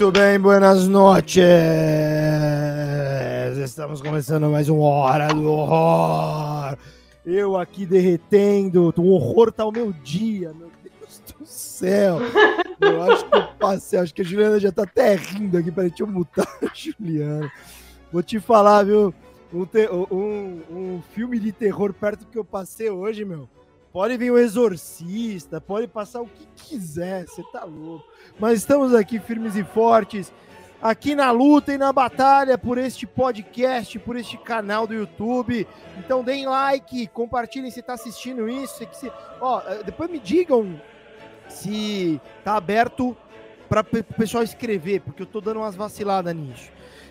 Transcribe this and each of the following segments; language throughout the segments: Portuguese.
Muito bem, buenas noches. Estamos começando mais um Hora do Horror. Eu aqui derretendo, o horror tá o meu dia, meu Deus do céu. Eu acho que eu passei, acho que a Juliana já tá até rindo aqui. Peraí, deixa eu mutar a Juliana. Vou te falar, viu? Um, um- um filme de terror perto do que eu passei hoje, meu. Pode vir o Exorcista, pode passar o que quiser, você tá louco. Mas estamos aqui firmes e fortes, aqui na luta e na batalha por este podcast, por este canal do YouTube. Então deem like, compartilhem se tá assistindo isso. se- ó, eh, depois me digam se tá aberto para o pessoal escrever, porque eu tô dando umas vaciladas nisso.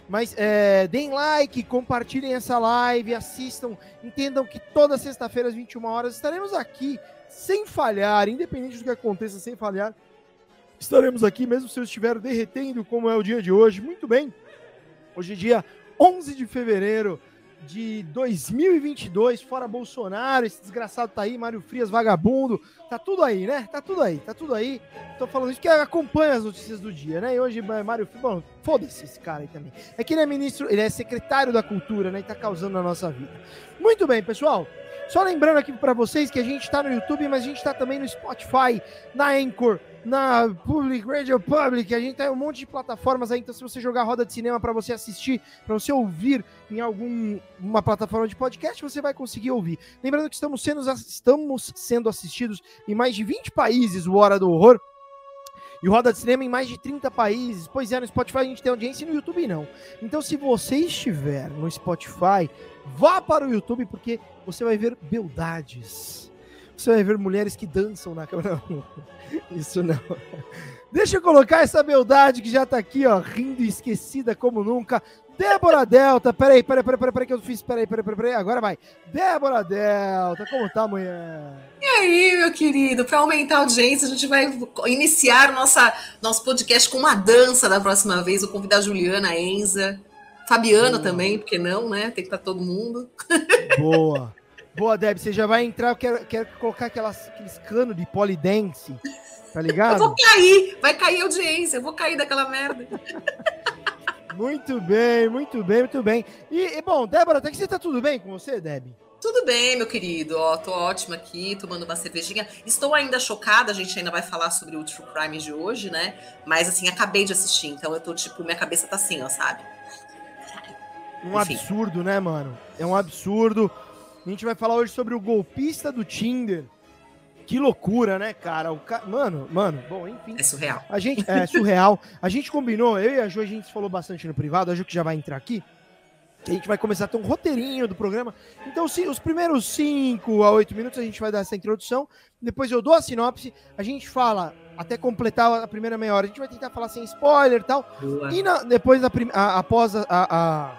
Mas é, deem like, compartilhem essa live, assistam, entendam que toda sexta-feira às 21 horas estaremos aqui sem falhar, independente do que aconteça, sem falhar. Estaremos aqui, mesmo se eu estiver derretendo, como é o dia de hoje. Muito bem. Hoje é dia 11 de fevereiro de 2022, fora Bolsonaro, esse desgraçado tá aí, Mário Frias, vagabundo, tá tudo aí, né? Tá tudo aí, tá tudo aí. Tô falando isso porque acompanha as notícias do dia, né? E hoje, eh, Mário Frias, bom, foda-se esse cara aí também. É que ele é ministro, ele é secretário da cultura, né? E tá causando na nossa vida. Muito bem, pessoal. Só lembrando aqui para vocês que a gente tá no YouTube, mas a gente tá também no Spotify, na Anchor, na Public Radio Public, a gente tem um monte de plataformas aí, então se você jogar roda de cinema para você assistir, para você ouvir em alguma plataforma de podcast, você vai conseguir ouvir. Lembrando que estamos sendo, estamos sendo assistidos em mais de 20 países, o Hora do Horror, e Roda de Cinema em mais de 30 países. Pois é, no Spotify a gente tem audiência e no YouTube não. Então se você estiver no Spotify, vá para o YouTube porque você vai ver beldades. Você vai ver mulheres que dançam na câmera. Não, isso não. Deixa eu colocar essa beldade que já tá aqui, ó, rindo e esquecida como nunca. Débora Delta, peraí, peraí, peraí, peraí, peraí, que eu fiz, peraí, peraí, peraí, peraí, agora vai. Débora Delta, como tá, mulher? E aí, meu querido, para aumentar a audiência, a gente vai iniciar nossa, nosso podcast com uma dança da próxima vez. Vou convidar a Juliana, a Enza, Fabiana também, porque não, né? Tem que estar todo mundo. Boa. Boa, Deb, você já vai entrar, eu quero, quero colocar aquelas, aqueles canos de polidense, tá Eu ligado? vou cair, vai cair a audiência, eu vou cair daquela merda. Muito bem, muito bem, muito bem. E, e, bom, Débora, até que você tá tudo bem com você, Deb? Tudo bem, meu querido. Ó, tô ótima aqui, tomando uma cervejinha. Estou ainda chocada, a gente ainda vai falar sobre o True Crime de hoje, né? Mas assim, acabei de assistir, então eu tô tipo, minha cabeça tá assim, ó, sabe? Um Enfim. absurdo, né, mano? É um absurdo. A gente vai falar hoje sobre o golpista do Tinder. Que loucura, né, cara? O ca... Mano, mano, bom, enfim. É surreal. A gente, é surreal. A gente combinou, eu e a Ju, a gente falou bastante no privado, a Ju que já vai entrar aqui. que A gente vai começar a ter um roteirinho do programa. Então, os primeiros 5 a 8 minutos a gente vai dar essa introdução. Depois eu dou a sinopse. A gente fala até completar a primeira meia hora. A gente vai tentar falar sem spoiler e tal. Boa. E na- depois, prim- a- após a, a,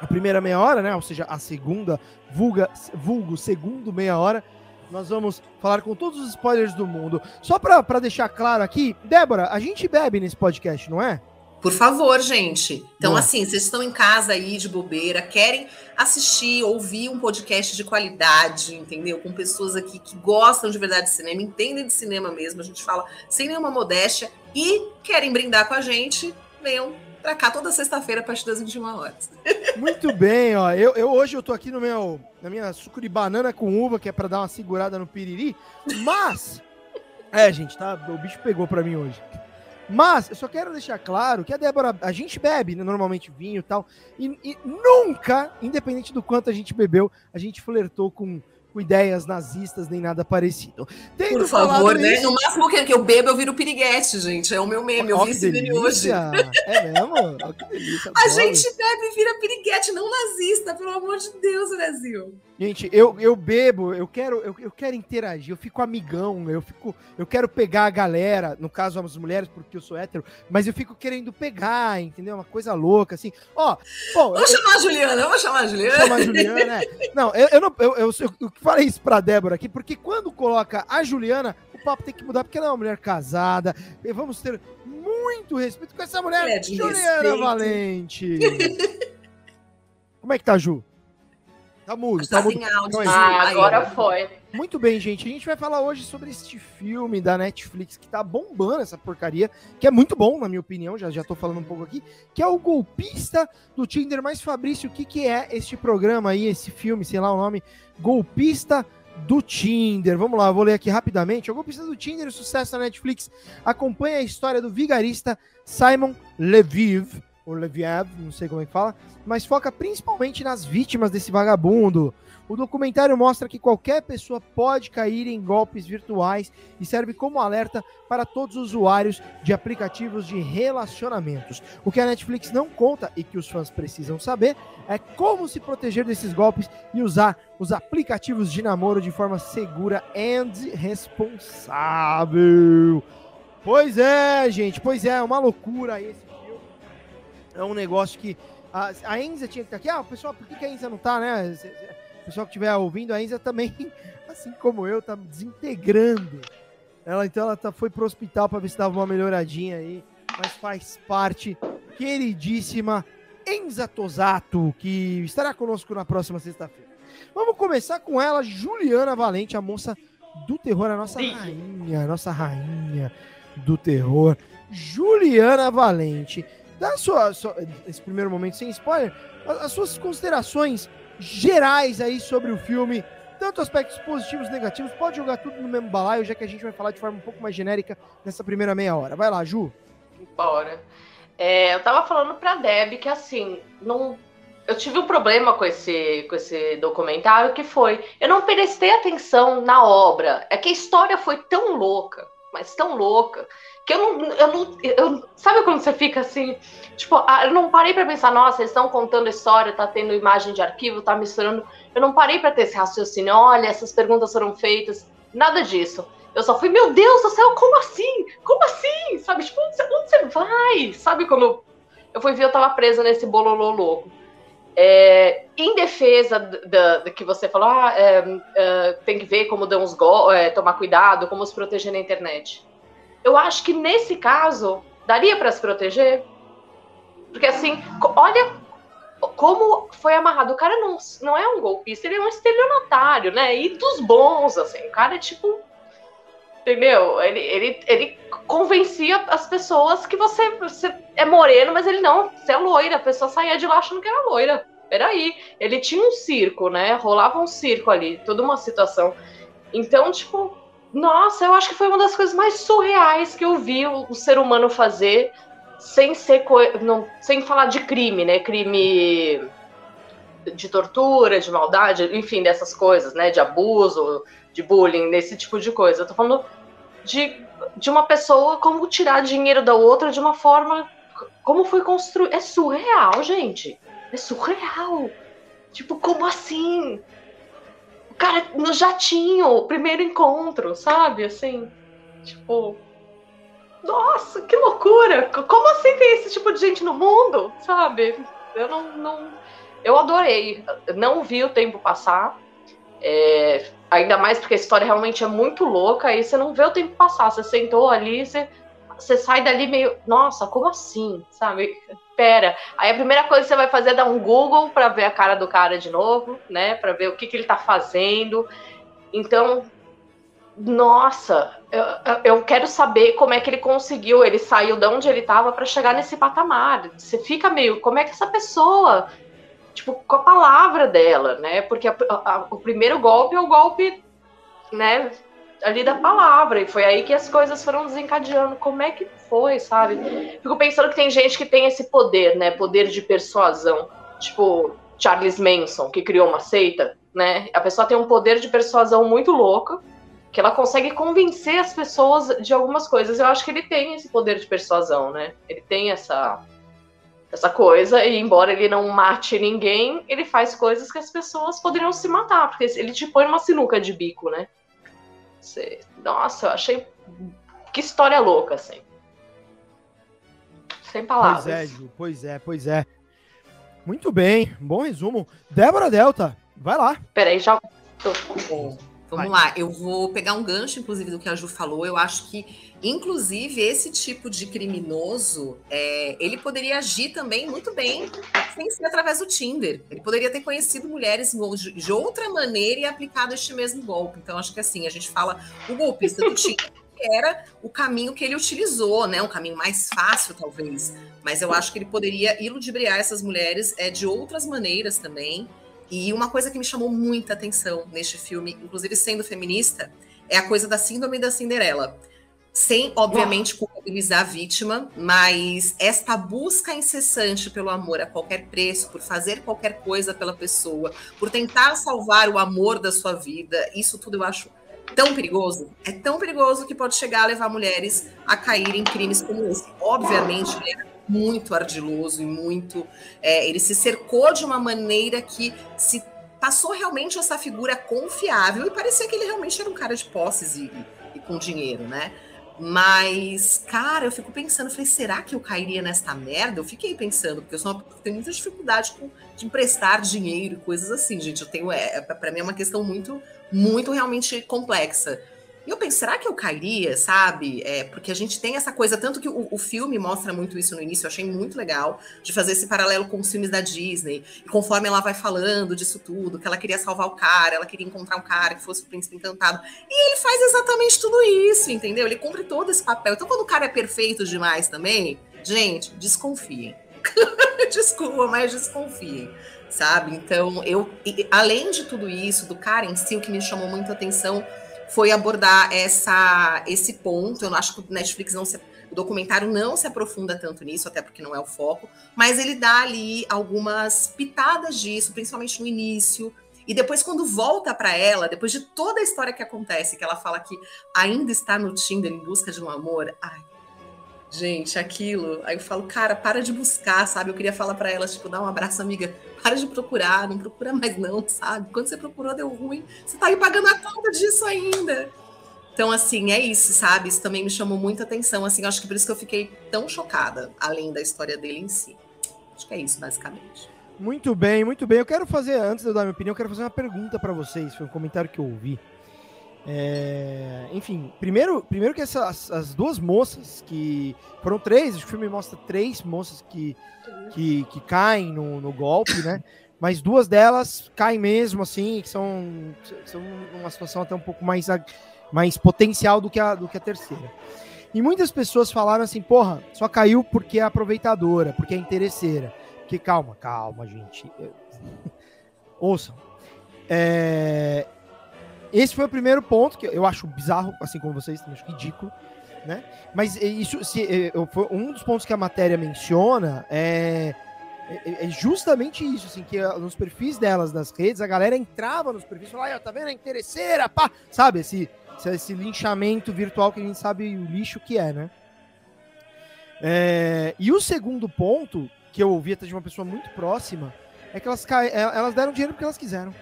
a primeira meia hora, né? Ou seja, a segunda, vulga, vulgo, segundo meia hora, nós vamos falar com todos os spoilers do mundo. Só pra, pra deixar claro aqui, Débora, a gente bebe nesse podcast, não é? Por favor, gente. Então, assim, vocês estão em casa aí de bobeira, querem assistir, ouvir um podcast de qualidade, entendeu? Com pessoas aqui que gostam de verdade de cinema, entendem de cinema mesmo, a gente fala sem nenhuma modéstia e querem brindar com a gente, venham pra cá toda sexta-feira a partir das 21 horas. Muito bem, ó. Eu, eu hoje eu tô aqui no meu, na minha suco de banana com uva, que é pra dar uma segurada no piriri, mas é, gente, tá, o bicho pegou pra mim hoje. Mas eu só quero deixar claro que a Débora, a gente bebe né, normalmente vinho e tal, e, e nunca, independente do quanto a gente bebeu, a gente flertou com, com ideias nazistas nem nada parecido. Tendo Por favor, né? isso- No máximo que eu bebo, eu viro piriguete, gente. É o meu meme, eu Ó, vi esse meme hoje. É mesmo? Delícia. A gente bebe e vira piriguete, não nazista, pelo amor de Deus, Brasil. Gente, eu, eu bebo, eu quero, eu, eu quero interagir, eu fico amigão, eu fico, eu quero pegar a galera, no caso as mulheres, porque eu sou hétero, mas eu fico querendo pegar, entendeu? Uma coisa louca, assim. Ó, bom, eu, Vamos chamar a Juliana, vamos chamar a eu Juliana. chamo a Juliana, né? Não, eu, eu não, eu, eu, eu, eu falei isso pra Débora aqui, porque quando coloca a Juliana, o papo tem que mudar, porque ela é uma mulher casada, vamos ter muito respeito com essa mulher, É, Juliana respeito. Valente. Como é que tá, Ju? Tá mudo, tá, tá mudo. Áudio, ah, agora foi. Muito bem, gente. A gente vai falar hoje sobre este filme da Netflix que tá bombando essa porcaria, que é muito bom, na minha opinião, já, já tô falando um pouco aqui, que é o Golpista do Tinder. Mas, Fabrício, o que, que é este programa aí, esse filme, sei lá o nome, Golpista do Tinder. Vamos lá, vou ler aqui rapidamente. O Golpista do Tinder, o sucesso da Netflix, acompanha a história do vigarista Simon Leviv, ou Leviev, não sei como é que fala, mas foca principalmente nas vítimas desse vagabundo. O documentário mostra que qualquer pessoa pode cair em golpes virtuais e serve como alerta para todos os usuários de aplicativos de relacionamentos. O que a Netflix não conta e que os fãs precisam saber é como se proteger desses golpes e usar os aplicativos de namoro de forma segura e responsável. Pois é, gente, pois é, é uma loucura esse. É um negócio que a, a Enza tinha que estar aqui. Ah, pessoal, por que, que a Enza não tá, né? O pessoal que estiver ouvindo, a Enza também, assim como eu, tá desintegrando. Ela então ela tá, foi pro hospital para ver se dava uma melhoradinha aí, mas faz parte, queridíssima Enza Tosato, que estará conosco na próxima sexta-feira. Vamos começar com ela, Juliana Valente, a moça do terror, a nossa rainha, a nossa rainha do terror, Juliana Valente. Dá sua, sua, esse primeiro momento sem spoiler, as, as suas considerações gerais aí sobre o filme, tanto aspectos positivos negativos. Pode jogar tudo no mesmo balaio, já que a gente vai falar de forma um pouco mais genérica nessa primeira meia hora. Vai lá, Ju. Bora. É, eu tava falando pra Deb que assim, não. Eu tive um problema com esse, com esse documentário que foi. Eu não prestei atenção na obra. É que a história foi tão louca, mas tão louca, que eu não, eu não, eu, sabe quando você fica assim, tipo, ah, eu não parei para pensar, nossa, eles estão contando história, tá tendo imagem de arquivo, tá misturando, eu não parei para ter esse raciocínio, olha, essas perguntas foram feitas, nada disso. Eu só fui, meu Deus do céu, como assim? Como assim? Sabe, tipo, onde você, onde você vai? Sabe quando eu fui ver, eu tava presa nesse bololô louco. É, em defesa da, que você falou, ah, é, é, tem que ver como dão os go é, tomar cuidado, como se proteger na internet eu acho que nesse caso daria para se proteger. Porque assim, olha como foi amarrado. O cara não, não é um golpista, ele é um estelionatário, né? E dos bons, assim. O cara é tipo. Entendeu? Ele, ele, ele convencia as pessoas que você, você é moreno, mas ele não, você é loira. A pessoa saía de lá achando que era loira. Peraí. Ele tinha um circo, né? Rolava um circo ali, toda uma situação. Então, tipo, nossa, eu acho que foi uma das coisas mais surreais que eu vi o, ser humano fazer sem ser não, sem falar de crime, né? Crime de tortura, de maldade, enfim, dessas coisas, né? De abuso, de bullying, desse tipo de coisa. Eu tô falando de, de uma pessoa como tirar dinheiro da outra de uma forma como foi construído. É surreal, gente. É surreal. Tipo, como assim? Cara, no jatinho, primeiro encontro, sabe? Assim, tipo. Nossa, que loucura! Como assim tem esse tipo de gente no mundo, sabe? Eu não. não eu adorei. Não vi o tempo passar. É, ainda mais porque a história realmente é muito louca. Aí você não vê o tempo passar. Você sentou ali, você, você sai dali meio. Nossa, como assim? Sabe? espera. Aí a primeira coisa que você vai fazer é dar um Google para ver a cara do cara de novo, né? Para ver o que, que ele está fazendo. Então, nossa, eu, eu quero saber como é que ele conseguiu, ele saiu de onde ele estava para chegar nesse patamar. Você fica meio, como é que essa pessoa, tipo, com a palavra dela, né? Porque a, a, o primeiro golpe é o golpe, né? Ali da palavra. E foi aí que as coisas foram desencadeando. Como é que foi, sabe? Fico pensando que tem gente que tem esse poder, né? Poder de persuasão. Tipo, Charles Manson, que criou uma seita, né? A pessoa tem um poder de persuasão muito louco, que ela consegue convencer as pessoas de algumas coisas. Eu acho que ele tem esse poder de persuasão, né? Ele tem essa essa coisa, e embora ele não mate ninguém, ele faz coisas que as pessoas poderiam se matar, porque ele te põe numa sinuca de bico, né? Você, nossa, eu achei. Que história louca, assim. Sem palavras. Pois é, Ju, pois é, pois é. Muito bem, bom resumo. Débora Delta, vai lá. Peraí, já. Vamos Vai. lá, eu vou pegar um gancho, inclusive, do que a Ju falou. Eu acho que, inclusive, esse tipo de criminoso, é, ele poderia agir também muito bem sem ser através do Tinder. Ele poderia ter conhecido mulheres de outra maneira e aplicado este mesmo golpe. Então, acho que assim, a gente fala o golpista do Tinder era o caminho que ele utilizou, né? Um caminho mais fácil, talvez. Mas eu acho que ele poderia iludibriar essas mulheres é, de outras maneiras também. E uma coisa que me chamou muita atenção neste filme, inclusive sendo feminista, é a coisa da síndrome da Cinderela. Sem, obviamente, culpabilizar a vítima, mas esta busca incessante pelo amor a qualquer preço, por fazer qualquer coisa pela pessoa, por tentar salvar o amor da sua vida, isso tudo eu acho tão perigoso. É tão perigoso que pode chegar a levar mulheres a caírem em crimes como esse. Obviamente, ele era muito ardiloso e muito. É, ele se cercou de uma maneira que se passou realmente essa figura confiável e parecia que ele realmente era um cara de posses e, e com dinheiro, né? Mas, cara, eu fico pensando, falei, será que eu cairia nesta merda? Eu fiquei pensando, porque eu sou uma, tenho muita dificuldade com, de emprestar dinheiro e coisas assim, gente. Eu tenho, é, para mim é uma questão muito, muito realmente complexa. E eu penso, será que eu cairia, sabe? É, porque a gente tem essa coisa, tanto que o, o, filme mostra muito isso no início, eu achei muito legal, de fazer esse paralelo com os filmes da Disney. E conforme ela vai falando disso tudo, que ela queria salvar o cara, ela queria encontrar um cara que fosse o príncipe encantado. E ele faz exatamente tudo isso, entendeu? Ele cumpre todo esse papel. Então, quando o cara é perfeito demais também, gente, desconfiem. Desculpa, mas desconfiem sabe? Então, eu, além de tudo isso, do cara em si, o que me chamou muita atenção foi abordar essa, esse ponto. Eu não acho que o Netflix não se, o documentário não se aprofunda tanto nisso, até porque não é o foco, mas ele dá ali algumas pitadas disso, principalmente no início. E depois, quando volta para ela, depois de toda a história que acontece, que ela fala que ainda está no Tinder em busca de um amor, ai, gente, aquilo. Aí eu falo, cara, para de buscar, sabe? Eu queria falar para ela, tipo, dar um abraço, amiga. Para de procurar, não procura mais, não, sabe? Quando você procurou, deu ruim. Você tá aí pagando a conta disso ainda. Então, assim, é isso, sabe? Isso também me chamou muita atenção. Assim, acho que por isso que eu fiquei tão chocada, além da história dele em si. Acho que é isso, basicamente. Muito bem, muito bem. Eu quero fazer, antes de eu dar minha opinião, eu quero fazer uma pergunta para vocês. Foi um comentário que eu ouvi. É, enfim, primeiro, primeiro que essas as duas moças que foram três, o filme mostra três moças que, que, que caem no, no golpe, né? Mas duas delas caem mesmo, assim, que são, são uma situação até um pouco mais, mais potencial do que, a, do que a terceira. E muitas pessoas falaram assim, porra, só caiu porque é aproveitadora, porque é interesseira. Que calma, calma, gente. Ouçam. É, esse foi o primeiro ponto que eu acho bizarro, assim como vocês, acho ridículo, né? Mas isso, se, é, um dos pontos que a matéria menciona é, é, é, justamente isso, assim, que nos perfis delas nas redes, a galera entrava nos perfis e falava, tá vendo, é interesseira, pá, sabe, esse, esse linchamento virtual que a gente sabe o lixo que é, né? É, e o segundo ponto, que eu ouvi até de uma pessoa muito próxima, é que elas, elas deram dinheiro porque elas quiseram.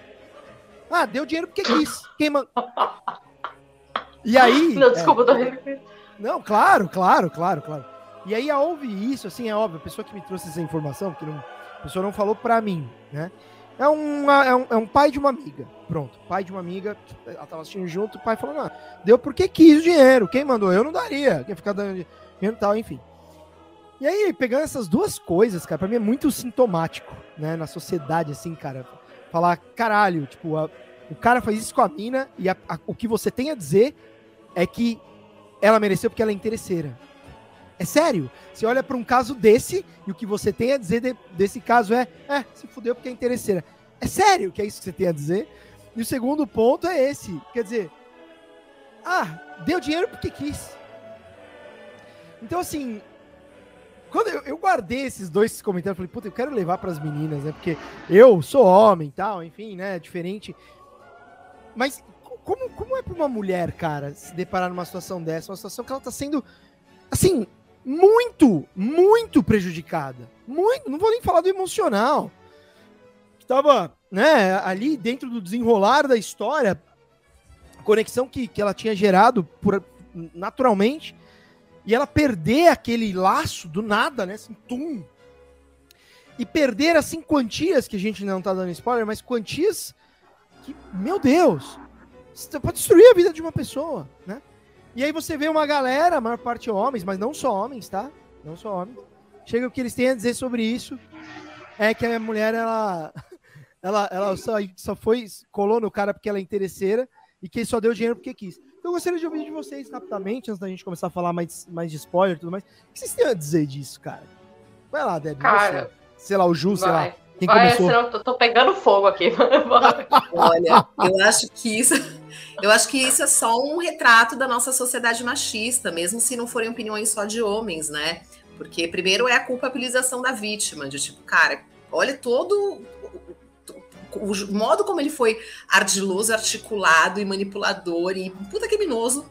Ah, deu dinheiro porque quis. Quem man... E aí. Não, desculpa, é, tô Não, claro, claro, claro, claro. E aí houve isso, assim, é óbvio, a pessoa que me trouxe essa informação, que não, a pessoa não falou pra mim, né? É, uma, é, um, é um pai de uma amiga. Pronto, pai de uma amiga, ela tava assistindo junto, o pai falou, não, deu porque quis o dinheiro. Quem mandou? Eu não daria. Quem ficar dando dinheiro tal, enfim. E aí, pegando essas duas coisas, cara, pra mim é muito sintomático, né, na sociedade, assim, cara falar, caralho, tipo, a, o cara faz isso com a mina e a, a, o que você tem a dizer é que ela mereceu porque ela é interesseira. É sério. Você olha para um caso desse e o que você tem a dizer de, desse caso é, é, se fudeu porque é interesseira. É sério que é isso que você tem a dizer? E o segundo ponto é esse. Quer dizer, ah, deu dinheiro porque quis. Então, assim, quando eu, eu, guardei esses dois comentários, falei, puta, eu quero levar para as meninas, né? Porque eu sou homem e tal, enfim, né? Diferente. Mas como, como é para uma mulher, cara, se deparar numa situação dessa? Uma situação que ela tá sendo, assim, muito, muito prejudicada. Muito, não vou nem falar do emocional. Estava, né, ali dentro do desenrolar da história, conexão que, que ela tinha gerado por, naturalmente e ela perder aquele laço do nada, né? Assim, tum. E perder, assim, quantias, que a gente não tá dando spoiler, mas quantias que, meu Deus, pode destruir a vida de uma pessoa, né? E aí você vê uma galera, a maior parte homens, mas não só homens, tá? Não só homens. Chega o que eles têm a dizer sobre isso é que a mulher, ela, ela, ela só, só foi, colou no cara porque ela é interesseira e que só deu dinheiro porque quis. Então eu gostaria de ouvir de vocês rapidamente, antes da gente começar a falar mais, mais de spoiler e tudo mais. O que vocês têm a dizer disso, cara? Vai lá, Deb. Cara, você. sei lá, o Ju, sei lá. Quem vai, começou? Senão eu tô pegando fogo aqui. Olha, eu acho que isso, eu acho que isso é só um retrato da nossa sociedade machista, mesmo se não forem opiniões só de homens, né? Porque primeiro é a culpabilização da vítima, de tipo, cara, olha todo o, modo como ele foi ardiloso, articulado e manipulador e puta criminoso,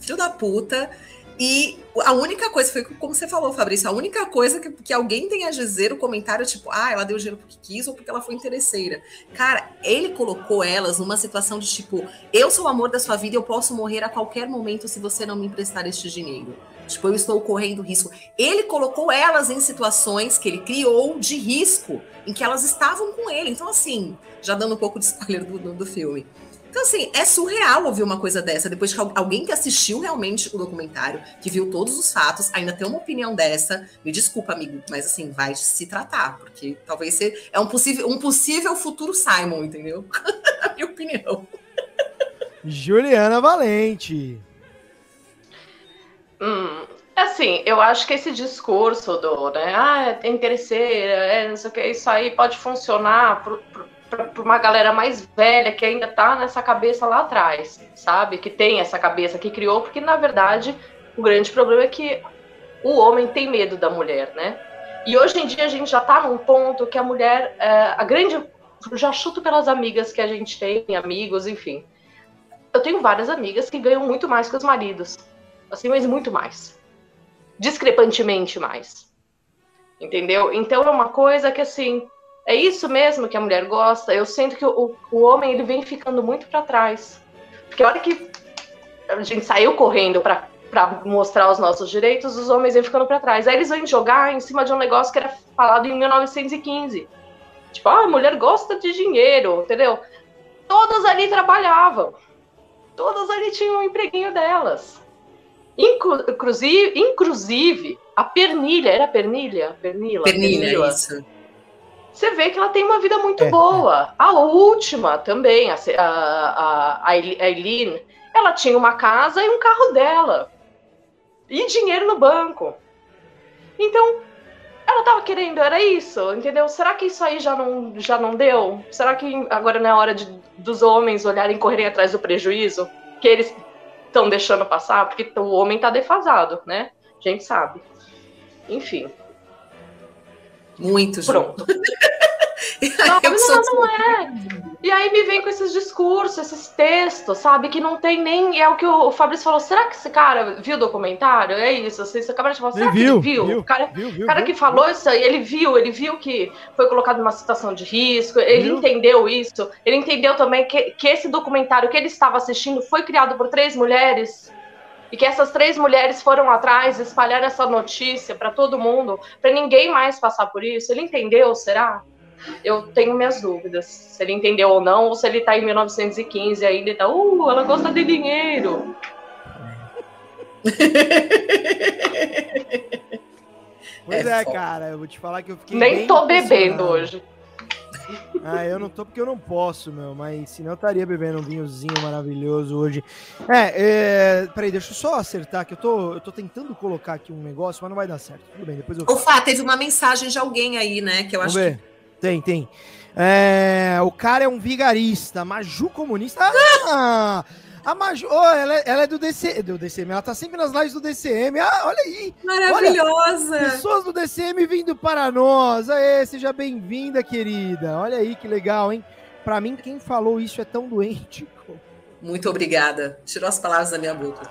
filho da puta. E a única coisa, foi como você falou, Fabrício, a única coisa que, que alguém tem a dizer, o comentário, tipo, ah, ela deu dinheiro porque quis ou porque ela foi interesseira. Cara, ele colocou elas numa situação de tipo, eu sou o amor da sua vida, eu posso morrer a qualquer momento se você não me emprestar este dinheiro. Tipo, eu estou correndo risco. Ele colocou elas em situações que ele criou de risco, em que elas estavam com ele. Então, assim, já dando um pouco de spoiler do, do, filme. Então, assim, é surreal ouvir uma coisa dessa, depois que alguém que assistiu realmente o documentário, que viu todos os fatos, ainda tem uma opinião dessa. Me desculpa, amigo, mas assim, vai se tratar, porque talvez seja é um possível, um possível futuro Simon, entendeu? Minha opinião. Juliana Valente. Hum, assim, eu acho que esse discurso do, né, ah, é interesseira, é, não sei o que, isso aí pode funcionar para uma galera mais velha que ainda tá nessa cabeça lá atrás, sabe? Que tem essa cabeça que criou, porque na verdade o grande problema é que o homem tem medo da mulher, né? E hoje em dia a gente já tá num ponto que a mulher, é, a grande, já chuto pelas amigas que a gente tem, amigos, enfim. Eu tenho várias amigas que ganham muito mais que os maridos, assim, mas muito mais, discrepantemente mais, entendeu? Então é uma coisa que assim é isso mesmo que a mulher gosta. Eu sinto que o, o homem ele vem ficando muito para trás. Porque a hora que a gente saiu correndo para mostrar os nossos direitos, os homens vêm ficando para trás. Aí eles vêm jogar em cima de um negócio que era falado em 1915. Tipo, ah, a mulher gosta de dinheiro, entendeu? Todas ali trabalhavam. Todas ali tinham um empreguinho delas. Inclusive, inclusive, a pernilha, era pernilha? Pernila? Pernilha, pernila. isso você vê que ela tem uma vida muito é, boa. É. A última também, a, a, a Eileen, ela tinha uma casa e um carro dela. E dinheiro no banco. Então, ela tava querendo, era isso, entendeu? Será que isso aí já não, já não deu? Será que agora não é hora de, dos homens olharem e correrem atrás do prejuízo que eles estão deixando passar? Porque o homem tá defasado, né? A gente sabe. Enfim. Muito, Pronto. Não, não, não é. E aí me vem com esses discursos, esses textos, sabe? Que não tem nem. É o que o Fabrício falou. Será que esse cara viu o documentário? É isso. Você acabou de falar. Será ele que viu, ele viu? viu o cara, viu, viu, cara que falou isso aí, ele viu, ele viu que foi colocado numa situação de risco, ele entendeu isso. Ele entendeu também que, que esse documentário que ele estava assistindo foi criado por três mulheres e que essas três mulheres foram atrás, espalhar essa notícia para todo mundo, para ninguém mais passar por isso. Ele entendeu, será? Eu tenho minhas dúvidas se ele entendeu ou não, ou se ele está em 1915 ainda e tá, uh, ela gosta de dinheiro. Pois é, é cara, eu vou te falar que eu fiquei. Nem tô bebendo hoje. Ah, eu não tô porque eu não posso, meu, mas senão eu estaria bebendo um vinhozinho maravilhoso hoje. É, é, peraí, deixa eu só acertar que eu tô, eu tô tentando colocar aqui um negócio, mas não vai dar certo. Tudo bem, depois eu. O Fá, teve uma mensagem de alguém aí, né? Que eu Vamos acho ver. que. Tem, tem. É, o cara é um vigarista, Maju comunista. Ah! A Maju, oh, ela, é, ela é do, DC, do DCM, ela tá sempre nas lives do DCM. Ah, olha aí! Maravilhosa! Olha, pessoas do DCM vindo para nós. Aê, seja bem-vinda, querida. Olha aí que legal, hein? Para mim, quem falou isso é tão doente. Muito obrigada. Tirou as palavras da minha boca.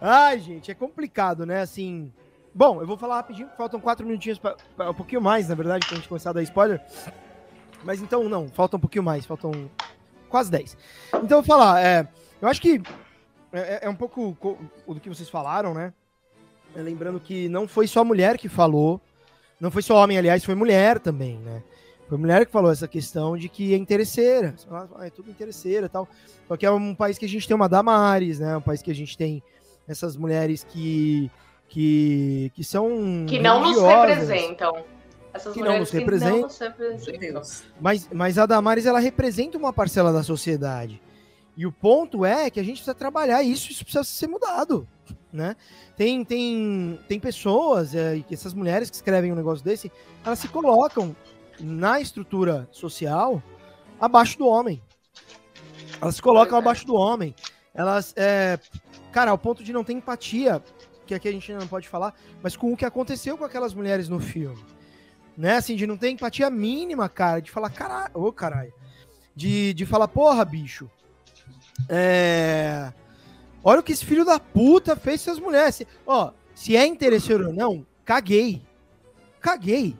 Ai, gente, é complicado, né? Assim. Bom, eu vou falar rapidinho, faltam quatro minutinhos, pra, pra, um pouquinho mais, na verdade, pra gente começar a dar spoiler. Mas então, não, falta um pouquinho mais, faltam quase 10. Então, eu vou falar, é, eu acho que é, é, é um pouco do que vocês falaram, né? É, lembrando que não foi só mulher que falou, não foi só homem, aliás, foi mulher também, né? Foi mulher que falou essa questão de que é interesseira. É tudo interesseira tal. Só que é um país que a gente tem uma Damares, né? Um país que a gente tem essas mulheres que que, que são que não nos representam. Essas que não nos representam. Não nos representam. Mas, mas a Damares ela representa uma parcela da sociedade. E o ponto é que a gente precisa trabalhar isso, isso precisa ser mudado, né? Tem, tem, tem pessoas, é, essas mulheres que escrevem um negócio desse, elas se colocam na estrutura social abaixo do homem. Elas se colocam é. abaixo do homem. Elas, é, cara, ao ponto de não ter empatia, que aqui a gente não pode falar, mas com o que aconteceu com aquelas mulheres no filme. Né, assim, de não ter empatia mínima, cara, de falar, caralho, ô caralho. De, de falar, porra, bicho. É. Olha o que esse filho da puta fez com as mulheres. Ó, se é interesseiro ou não, caguei. Caguei.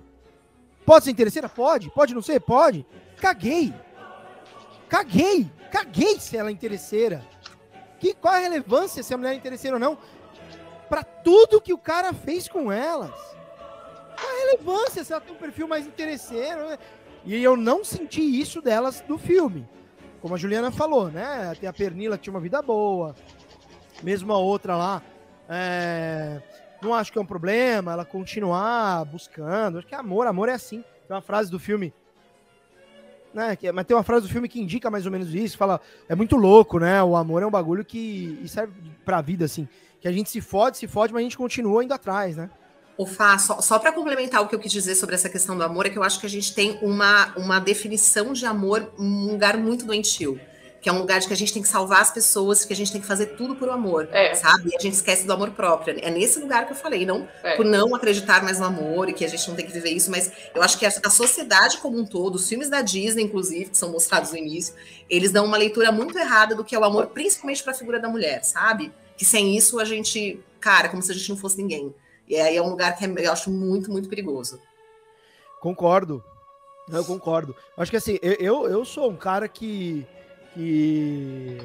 Pode ser interesseira? Pode. Pode não ser? Pode. Caguei. Caguei. Caguei se ela é interesseira. Que, qual a relevância se a mulher é interesseira ou não? Para tudo que o cara fez com elas. A relevância se ela tem um perfil mais interesseiro? Né? E eu não senti isso delas do filme. Como a Juliana falou, né? Tem a Pernila que tinha uma vida boa. Mesmo a outra lá. É não acho que é um problema ela continuar buscando. Acho que amor, amor é assim. Tem uma frase do filme. Né, é, mas tem uma frase do filme que indica mais ou menos isso, fala, é muito louco, né? O amor é um bagulho que serve pra vida, assim. Que a gente se fode, se fode, mas a gente continua indo atrás, né? O Fá, só, só para complementar o que eu quis dizer sobre essa questão do amor, é que eu acho que a gente tem uma, uma definição de amor, um lugar muito doentio que é um lugar de que a gente tem que salvar as pessoas, que a gente tem que fazer tudo por amor, é. sabe? E a gente esquece do amor próprio. É nesse lugar que eu falei, não é. por não acreditar mais no amor e que a gente não tem que viver isso, mas eu acho que a, a sociedade como um todo, os filmes da Disney, inclusive, que são mostrados no início, eles dão uma leitura muito errada do que é o amor, principalmente para a figura da mulher, sabe? Que sem isso a gente, cara, como se a gente não fosse ninguém. E aí é um lugar que é, eu acho muito, muito perigoso. Concordo. Eu concordo. Acho que assim, eu, eu sou um cara que que.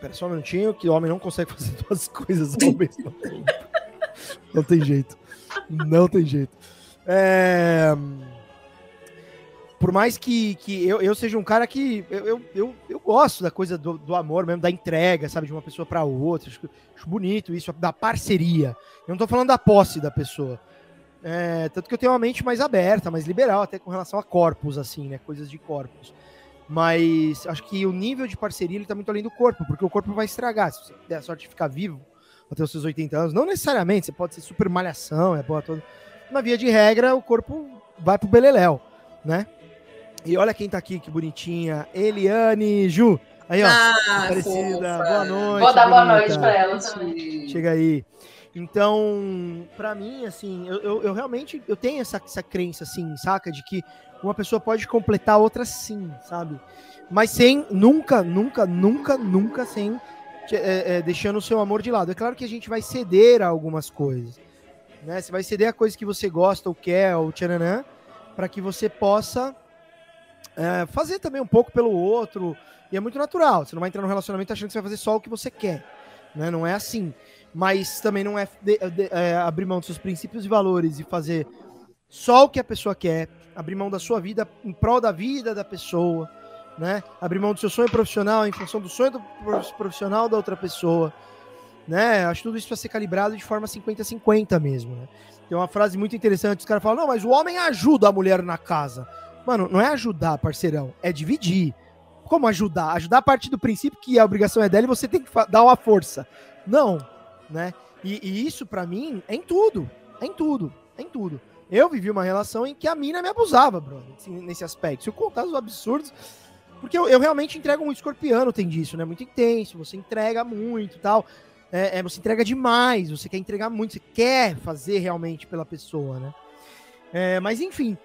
Pera só um minutinho, que o homem não consegue fazer duas coisas ao mesmo tempo. Não tem jeito. Não tem jeito. É... Por mais que, que eu, eu seja um cara que. Eu, eu, eu, eu gosto da coisa do, do, amor mesmo, da entrega, sabe, de uma pessoa para outra. Acho, acho, bonito isso, da parceria. Eu não tô falando da posse da pessoa. É, tanto que eu tenho uma mente mais aberta, mais liberal, até com relação a corpos, assim, né? Coisas de corpos. Mas acho que o nível de parceria ele tá muito além do corpo, porque o corpo vai estragar. Se você der a sorte de ficar vivo até os seus 80 anos, não necessariamente, você pode ser super malhação, é boa toda. Na via de regra, o corpo vai pro beleléu, né? E olha quem tá aqui, que bonitinha. Eliane Ju. Aí, ó. Ah, parecida. Boa noite. Vou dar boa noite pra ela também. Chega aí. Então, para mim, assim, eu, eu, eu, realmente eu tenho essa, essa crença, assim, saca? De que uma pessoa pode completar a outra sim, sabe? Mas sem, nunca, nunca, nunca, nunca sem é, é, deixando o seu amor de lado. É claro que a gente vai ceder a algumas coisas, né? Você vai ceder a coisa que você gosta ou quer, ou tchananã, para que você possa é, fazer também um pouco pelo outro. E é muito natural. Você não vai entrar no relacionamento achando que você vai fazer só o que você quer, né? Não é assim. Mas também não é, de, de, é abrir mão dos seus princípios e valores e fazer só o que a pessoa quer, abrir mão da sua vida em prol da vida da pessoa, né? Abrir mão do seu sonho profissional em função do sonho do profissional da outra pessoa, né? Acho tudo isso para ser calibrado de forma 50-50 mesmo, né? Tem uma frase muito interessante, os caras falam, não, mas o homem ajuda a mulher na casa. Mano, não é ajudar, parceirão, é dividir. Como ajudar? Ajudar a partir do princípio que a obrigação é dela e você tem que dar uma força. Não, né? E, e isso, para mim, é em tudo. É em tudo. É em tudo. Eu vivi uma relação em que a mina me abusava, brother, nesse aspecto. Se eu contar os absurdos. Porque eu, eu, realmente entrego um escorpiano, tem disso, né? Muito intenso, você entrega muito tal. É, é, você entrega demais, você quer entregar muito, você quer fazer realmente pela pessoa, né? É, mas enfim,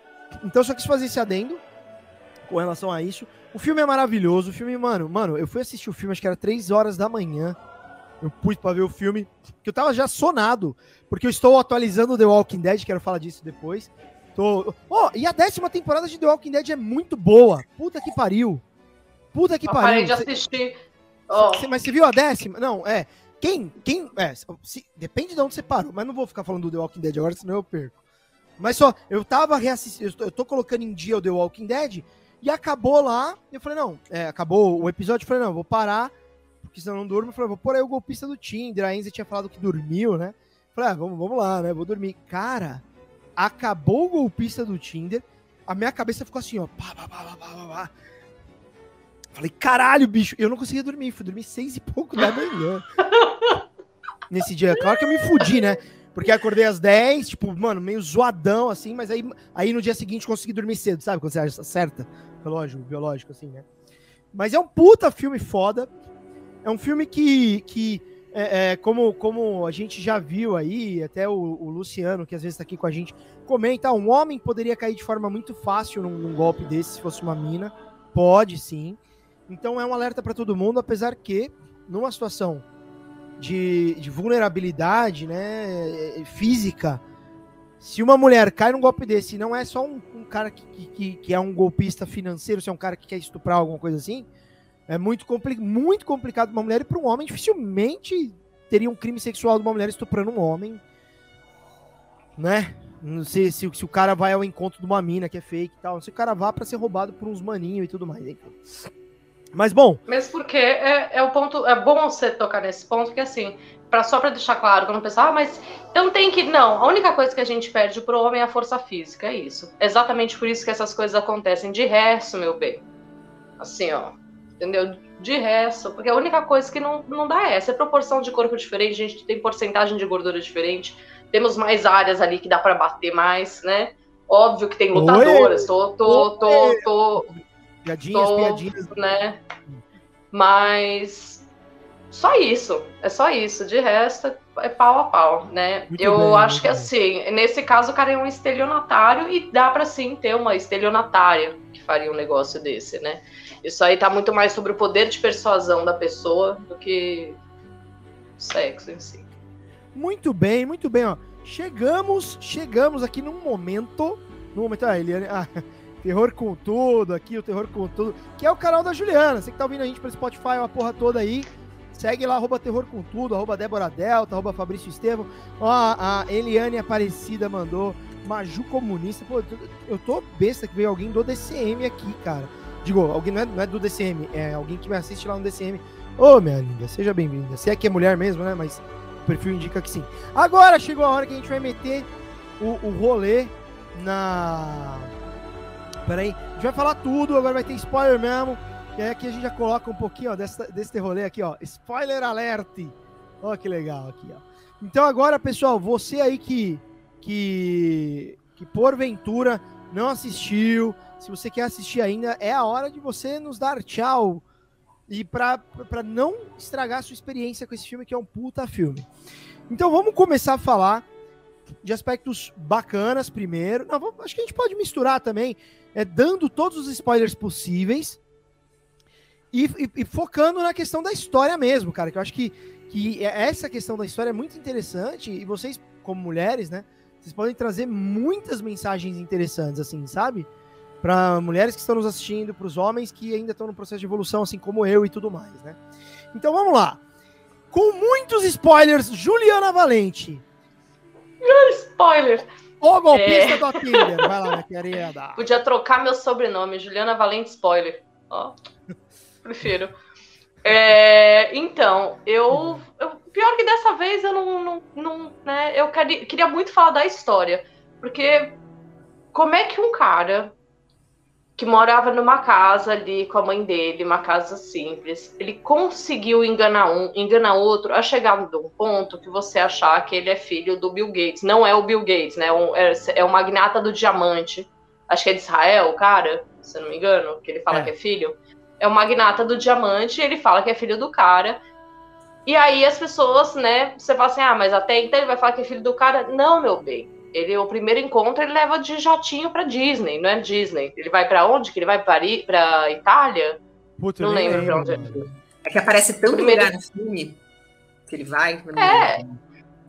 então eu só quis fazer esse adendo com relação a isso. O filme é maravilhoso, o filme, mano, mano, eu fui assistir o filme, acho que era 3 horas da manhã. Eu pus para ver o filme, que eu tava já sonado, porque eu estou atualizando The Walking Dead, quero falar disso depois. Tô... Oh, e a décima temporada de The Walking Dead é muito boa. Puta que pariu. Puta que eu pariu. Parei de assistir. Oh. mas você viu a décima? Não, é. Quem, quem, é, se, depende de onde você parou, mas não vou ficar falando do The Walking Dead agora, senão eu perco. Mas só, eu tava reassistindo, eu tô colocando em dia o The Walking Dead e acabou lá. Eu falei, não, é, acabou o episódio. Eu falei, não, vou parar, porque senão eu não durmo. Eu falei, vou pôr aí o golpista do Tinder. A Enza tinha falado que dormiu, né? Eu falei, ah, vamos, vamos lá, né? Vou dormir. Cara, acabou o golpista do Tinder. A minha cabeça ficou assim, ó. Pá, pá, pá, pá, pá, pá. Falei, caralho, bicho. Eu não conseguia dormir. Fui dormir seis e pouco da manhã. Nesse dia. Claro que eu me fudi, né? Porque acordei às 10, tipo, mano, meio zoadão, assim, mas aí, aí no dia seguinte consegui dormir cedo, sabe? Quando você acerta relógio biológico, assim, né? Mas é um puta filme foda. É um filme que, que é, é, como, como a gente já viu aí, até o, o, Luciano, que às vezes tá aqui com a gente, comenta, um homem poderia cair de forma muito fácil num, num golpe desse se fosse uma mina. Pode, sim. Então é um alerta para todo mundo, apesar que, numa situação de, de vulnerabilidade né, física. Se uma mulher cai num golpe desse, não é só um, um cara que, que, que, é um golpista financeiro, se é um cara que quer estuprar alguma coisa assim, é muito, compli muito complicado uma mulher e para um homem dificilmente teria um crime sexual de uma mulher estuprando um homem, né? Não sei se, se o cara vai ao encontro de uma mina que é fake e tal, se o cara vá para ser roubado por uns maninhos e tudo mais. Enfim. Mas bom. Mesmo porque é, é o ponto. É bom você tocar nesse ponto, que assim, pra, só para deixar claro, quando pensar, ah, mas eu não tenho que. Não, a única coisa que a gente perde pro homem é a força física, é isso. exatamente por isso que essas coisas acontecem. De resto, meu bem. Assim, ó. Entendeu? De resto, porque a única coisa que não, não dá é essa. É proporção de corpo diferente, a gente tem porcentagem de gordura diferente, temos mais áreas ali que dá para bater mais, né? Óbvio que tem lutadoras, tô, tô, tô, tô, Piadinhas, tô, piadinhas. Né? Mas só isso, é só isso. De resto, é pau a pau, né? Muito eu bem, acho que assim, nesse caso o cara é um estelionatário e dá para sim ter uma estelionatária que faria um negócio desse, né? Isso aí tá muito mais sobre o poder de persuasão da pessoa do que sexo em si. Muito bem, muito bem, ó. Chegamos, chegamos aqui num momento, no momento, ah, Eliane, ah, Terror com tudo aqui, o Terror com tudo, que é o canal da Juliana. Você que tá ouvindo a gente pelo Spotify, uma porra toda aí. Segue lá, arroba Terror com tudo, arroba Débora Delta, arroba Fabrício Estevam. Ó, a Eliane Aparecida mandou. Maju Comunista. Pô, eu tô besta que veio alguém do DCM aqui, cara. Digo, alguém não é, não é do DCM, é alguém que me assiste lá no DCM. Ô, oh, minha linda, seja bem-vinda. Se é que é mulher mesmo, né? Mas o perfil indica que sim. Agora chegou a hora que a gente vai meter o, o rolê na Peraí, a gente vai falar tudo, agora vai ter spoiler mesmo. E aí aqui a gente já coloca um pouquinho ó, desse, desse rolê aqui, ó. Spoiler alert! Olha que legal aqui, ó. Então agora, pessoal, você aí que, que, que porventura não assistiu, se você quer assistir ainda, é a hora de você nos dar tchau. E para não estragar a sua experiência com esse filme, que é um puta filme. Então vamos começar a falar de aspectos bacanas primeiro. Não, acho que a gente pode misturar também é, dando todos os spoilers possíveis e, e, e, focando na questão da história mesmo, cara. Que eu acho que, que é, essa questão da história é muito interessante e vocês, como mulheres, né, vocês podem trazer muitas mensagens interessantes, assim, sabe? Para mulheres que estão nos assistindo, para os homens que ainda estão no processo de evolução, assim como eu e tudo mais, né? Então vamos lá. Com muitos spoilers, Juliana Valente. Spoiler! O golpista é... do Tinder. Vai lá, minha querida. Podia trocar meu sobrenome, Juliana Valente Spoiler. Ó, prefiro. É, então, eu, eu, Pior que dessa vez eu não. não, não né, eu queria, queria muito falar da história. Porque como é que um cara que morava numa casa ali com a mãe dele, uma casa simples. Ele conseguiu enganar um, enganar outro, a chegar num ponto que você achar que ele é filho do Bill Gates. Não é o Bill Gates, né? É, é o magnata do diamante. Acho que é de Israel, cara, se não me engano, que ele fala é. que é filho. É o magnata do diamante, ele fala que é filho do cara. E aí as pessoas, né, você fala assim, ah, mas até então ele vai falar que é filho do cara. Não, meu bem ele o primeiro encontro ele leva de jatinho para Disney, não é Disney. Ele vai para onde? Que ele vai para Itália? Puta, não lembro para onde. É que aparece tanto primeiro... lugar no filme que ele vai. É.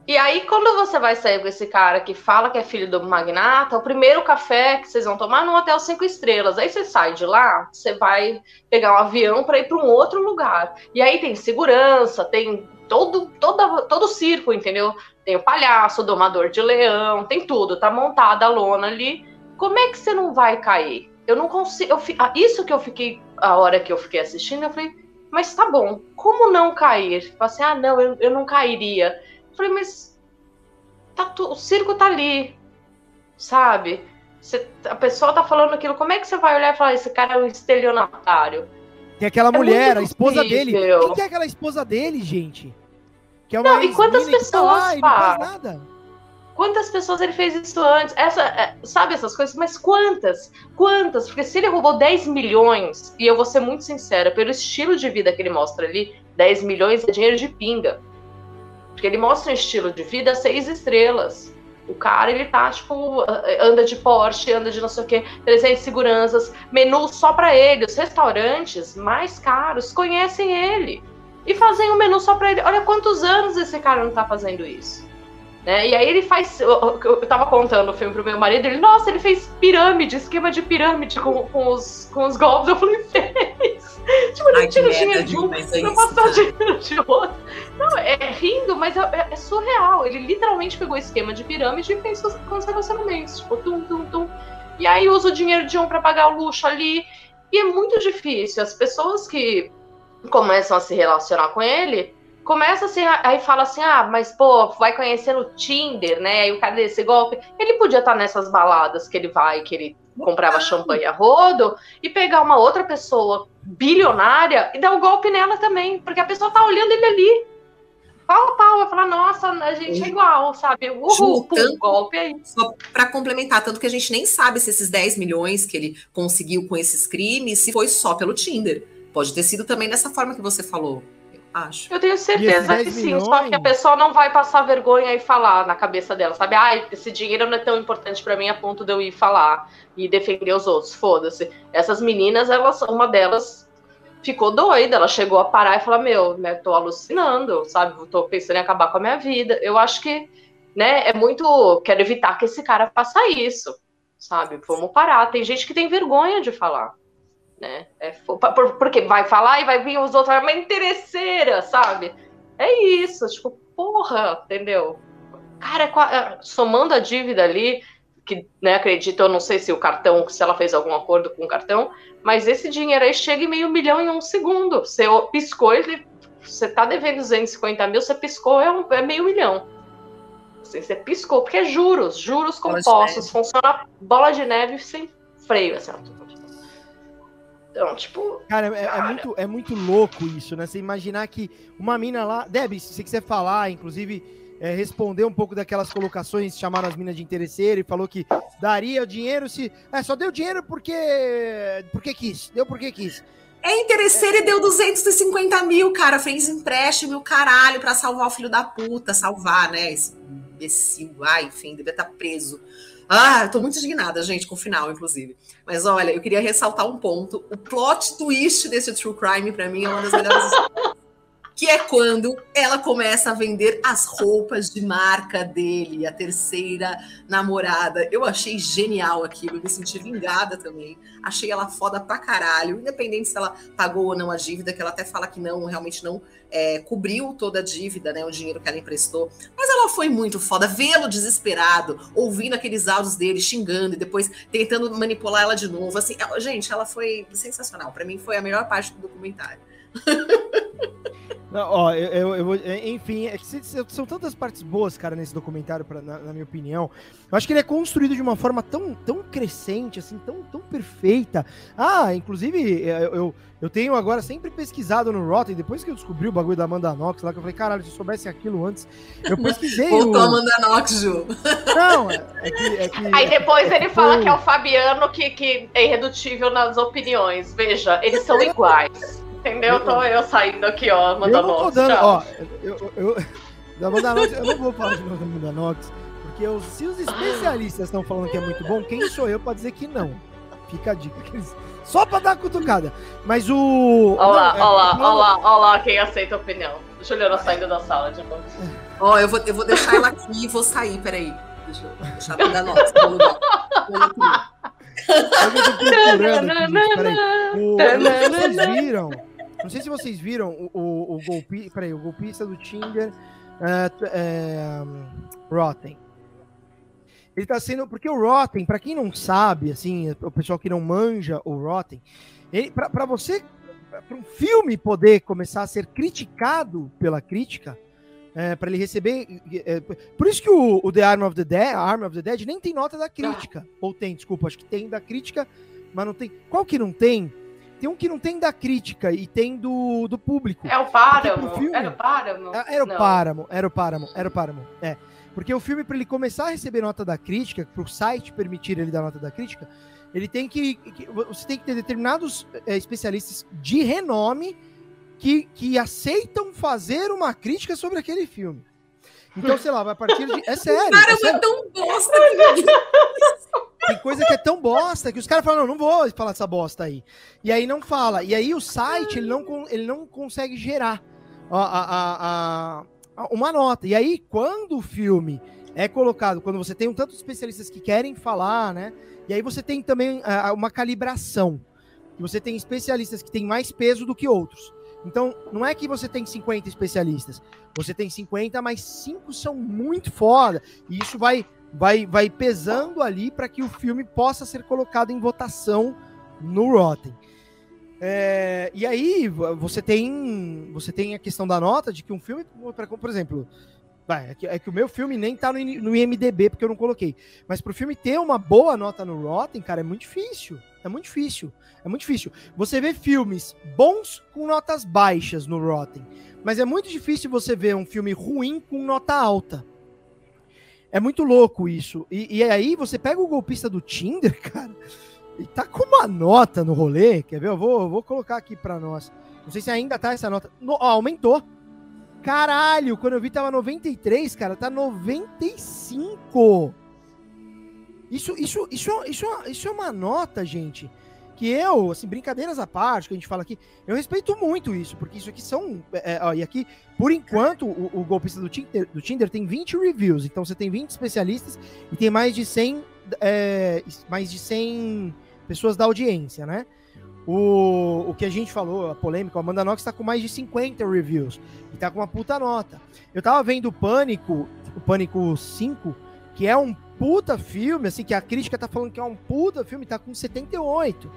E aí, quando você vai sair com esse cara que fala que é filho do magnata, o primeiro café que vocês vão tomar no hotel cinco estrelas. Aí você sai de lá, você vai pegar um avião para ir para um outro lugar. E aí tem segurança, tem todo, todo, todo circo, entendeu? Tem o palhaço, o domador de leão, tem tudo, tá montada a lona ali. Como é que você não vai cair? Eu não consigo. Eu, ah, isso que eu fiquei, a hora que eu fiquei assistindo, eu falei, mas tá bom, como não cair? Falei assim, ah, não, eu, eu não cairia. Eu falei, mas tá, o circo tá ali, sabe? Você, a pessoa tá falando aquilo, como é que você vai olhar e falar, esse cara é um estelionatário? Tem aquela é mulher, a esposa dele. Quem que é aquela esposa dele, gente? Que é uma não, e quantas pessoas tá lá, não faz nada? Quantas pessoas ele fez isso antes? Essa, é, sabe essas coisas? Mas quantas? Quantas? Porque se ele roubou 10 milhões, e eu vou ser muito sincera, pelo estilo de vida que ele mostra ali, 10 milhões é dinheiro de pinga. Porque ele mostra um estilo de vida seis estrelas. O cara, ele tá, tipo, anda de Porsche, anda de não sei o quê, 300 seguranças, menu só para ele. Os restaurantes mais caros conhecem ele e fazem um menu só para ele. Olha quantos anos esse cara não tá fazendo isso. Né? E aí ele faz. Eu, eu tava contando o filme pro meu marido, ele, nossa, ele fez pirâmide, esquema de pirâmide com, com, os, com os golpes. Eu falei, fez. Tipo, ele tira o dinheiro de um, não passou dinheiro de outro. Não, é, rindo, mas é, é, é, surreal. Ele literalmente pegou esquema de pirâmide e fez com os relacionamentos. Tipo, tum, tum, tum. E aí usa o dinheiro de um para pagar o luxo ali. E é muito difícil. As pessoas que começam a se relacionar com ele começa assim, aí fala assim: ah, mas pô, vai conhecer no Tinder, né? E o cara desse golpe. Ele podia estar nessas baladas que ele vai, que ele comprava champanhe a rodo, e pegar uma outra bilionária e dar o um golpe nela também, porque a pessoa tá olhando ele ali. Pau a pau, vai falar, nossa, a gente é igual, sabe? Uhul, pum, golpe aí. Só para complementar, tanto que a gente nem sabe se esses 10 milhões que ele conseguiu com esses crimes, se foi só pelo Tinder. Pode ter sido também dessa forma que você falou. Acho. Eu tenho certeza que sim, milhões... só que a pessoa não vai passar vergonha e falar na cabeça dela, sabe? Ah, esse dinheiro não é tão importante para mim a ponto de eu ir falar e defender os outros. Foda-se. Essas meninas, elas, uma delas ficou doida, ela chegou a parar e falar: Meu, né, tô alucinando, sabe? Tô pensando em acabar com a minha vida. Eu acho que, né, é muito. Quero evitar que esse cara faça isso, sabe? Vamos parar. Tem gente que tem vergonha de falar né? É, porque vai falar e vai vir os outros, é uma interesseira, sabe? É isso, tipo, porra, entendeu? Cara, é é, somando a dívida ali, que, né, acredito, eu não sei se o cartão, se ela fez algum acordo com o cartão, mas esse dinheiro aí chega em meio milhão em um segundo. Você piscou, ele, você tá devendo 250 mil, você piscou, é, um, é meio milhão. Assim, você piscou, porque é juros, juros compostos, funciona bola de neve sem freio, assim, então, tipo. Cara, é, é cara... é, muito, é muito louco isso, né? Você imaginar que uma mina lá. Deb, se você quiser falar, inclusive, é, responder um pouco daquelas colocações, chamaram as minas de interesseiro e falou que daria dinheiro se. É, só deu dinheiro porque. Porque quis. Deu porque quis. É interesseiro é, e deu 250 mil, cara. Fez empréstimo o caralho pra salvar o filho da puta. Salvar, né? Esse imbecil. Ai, enfim, devia estar tá preso. Ah, tô muito indignada, gente, com o final, inclusive. Mas olha, eu queria ressaltar um ponto. O plot twist desse True Crime, para mim, é uma das melhores que é quando ela começa a vender as roupas de marca dele, a terceira namorada. Eu achei genial aquilo, me senti vingada também. Achei ela foda pra caralho, independente se ela pagou ou não a dívida, que ela até fala que não, realmente não é, cobriu toda a dívida, né, o dinheiro que ela emprestou. Mas ela foi muito foda, vê-lo desesperado, ouvindo aqueles áudios dele, xingando e depois tentando manipular ela de novo. Assim, ela, gente, ela foi sensacional. Para mim foi a melhor parte do documentário. Não, ó, eu, eu, eu, é, enfim, é que são tantas partes boas, cara, nesse documentário, pra, na, na, minha opinião. Eu acho que ele é construído de uma forma tão, tão crescente, assim, tão, tão perfeita. Ah, inclusive, é, eu, eu, eu tenho agora sempre pesquisado no Rotten, depois que eu descobri o bagulho da Amanda Knox lá, que eu falei, caralho, se eu soubesse aquilo antes, eu pesquisei. Voltou o... Amanda Knox, Ju. Não, é, é, que, é que, Aí depois ele fala que é o Fabiano que, que é irredutível nas opiniões. Veja, eles são iguais. Entendeu? Tô eu saindo aqui, ó, mandando eu não dando, ó, eu, eu, da Mandanox, eu não vou falar de novo da Mandanox, porque eu, se os especialistas estão falando que é muito bom, quem sou eu para dizer que não? Fica a dica. Só para dar cutucada. Mas o. Olá, não, olá, é, olá, olá, quem aceita a opinião. Juliana saindo da sala de novo. Ó, eu vou, eu vou deixar ela aqui e vou sair, peraí. Deixa eu deixar a Mandanox. Eu tô procurando aqui, peraí. O, vocês viram Não sei se vocês viram o, o, o, golpi, peraí, o golpista do Tinder é, é, Rotten. Ele tá sendo. Porque o Rotten, para quem não sabe, assim, o pessoal que não manja o Rotten, para você, para um filme poder começar a ser criticado pela crítica, é, para ele receber. É, por isso que o, o, The Arm of the Dead, Arm of the Dead nem tem nota da crítica. Ah. Ou tem, desculpa, acho que tem da crítica, mas não tem. Qual que não tem? Tem um que não tem da crítica e tem do, do público. É o Páramo. Filme, era o Páramo? É, era o Páramo, era o Páramo, era o Páramo. É. Porque o filme, para ele começar a receber nota da crítica, para o site permitir ele dar nota da crítica, ele tem que, que você tem que ter determinados é, especialistas de renome que, que aceitam fazer uma crítica sobre aquele filme. Então, sei lá, vai partir de. É sério. Cara, é, sério. tão bosta. Tem coisa que é tão bosta que os caras falam, não, não vou falar essa bosta aí. E aí não fala. E aí o site, ele não, ele não consegue gerar a, a, a, uma nota. E aí, quando o filme é colocado, quando você tem um tanto de especialistas que querem falar, né? E aí você tem também uma calibração. Você tem especialistas que têm mais peso do que outros. Então, não é que você tem 50 especialistas. Você tem 50, mas 5 são muito foda. E isso vai, vai, vai pesando ali para que o filme possa ser colocado em votação no Rotten. É, e aí você tem você tem a questão da nota de que um filme, por exemplo, é que, é que, o meu filme nem tá no, no IMDB porque eu não coloquei. Mas pro filme ter uma boa nota no Rotten, cara, é muito difícil. É muito difícil. É muito difícil. Você vê filmes bons com notas baixas no Rotten. Mas é muito difícil você ver um filme ruim com nota alta. É muito louco isso. E, e aí você pega o golpista do Tinder, cara, e tá com uma nota no rolê. Quer ver? Eu vou, vou colocar aqui para nós. Não sei se ainda tá essa nota. No, ó, aumentou. Caralho, quando eu vi tava 93, cara, tá 95. Isso, isso, isso, isso, isso é uma nota, gente, que eu, assim, brincadeiras à parte, que a gente fala aqui, eu respeito muito isso, porque isso aqui são. É, é ó, e aqui, por enquanto, o, o golpista do Tinder, do Tinder tem 20 reviews, então você tem 20 especialistas e tem mais de 100, é, mais de 100 pessoas da audiência, né? O, o que a gente falou, a polêmica, o Amanda Knox tá com mais de 50 reviews. E tá com uma puta nota. Eu tava vendo o Pânico, o Pânico 5, que é um puta filme, assim, que a crítica tá falando que é um puta filme, tá com 78.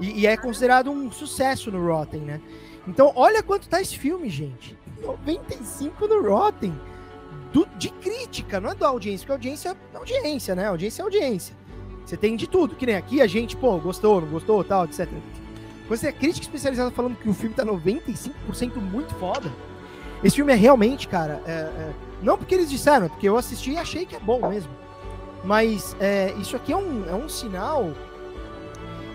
E, e é considerado um sucesso no Rotten, né? Então, olha quanto tá esse filme, gente. 95 no Rotten. Do, de crítica, não é da audiência, porque audiência é audiência, né? Audiência é audiência. Você tem de tudo, que nem aqui a gente, pô, gostou, não gostou, tal, etc. Você é crítica especializada falando que o filme tá 95% muito foda. Esse filme é realmente, cara, é, é, não porque eles disseram, porque eu assisti e achei que é bom mesmo. Mas é, isso aqui é um, é um sinal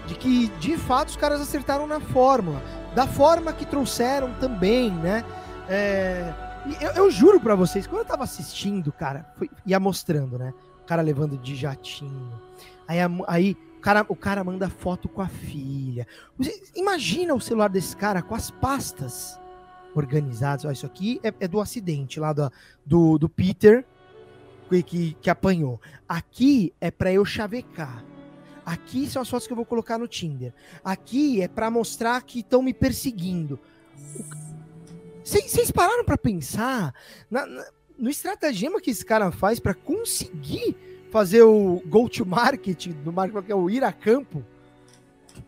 de que, de fato, os caras acertaram na fórmula. Da forma que trouxeram também, né? É, eu, eu, juro para vocês, quando eu tava assistindo, cara, foi, ia mostrando, né? O cara levando de jatinho, Aí, aí o, cara, o cara manda foto com a filha. Imagina o celular desse cara com as pastas organizadas. Ó, isso aqui é, é, do acidente lá do, do, do Peter que, que, que apanhou. Aqui é para eu chavecar. Aqui são as fotos que eu vou colocar no Tinder. Aqui é para mostrar que estão me perseguindo. Vocês pararam para pensar na, na, no estratagema que esse cara faz para conseguir fazer o go-to-market do marketing, que é o ir a campo.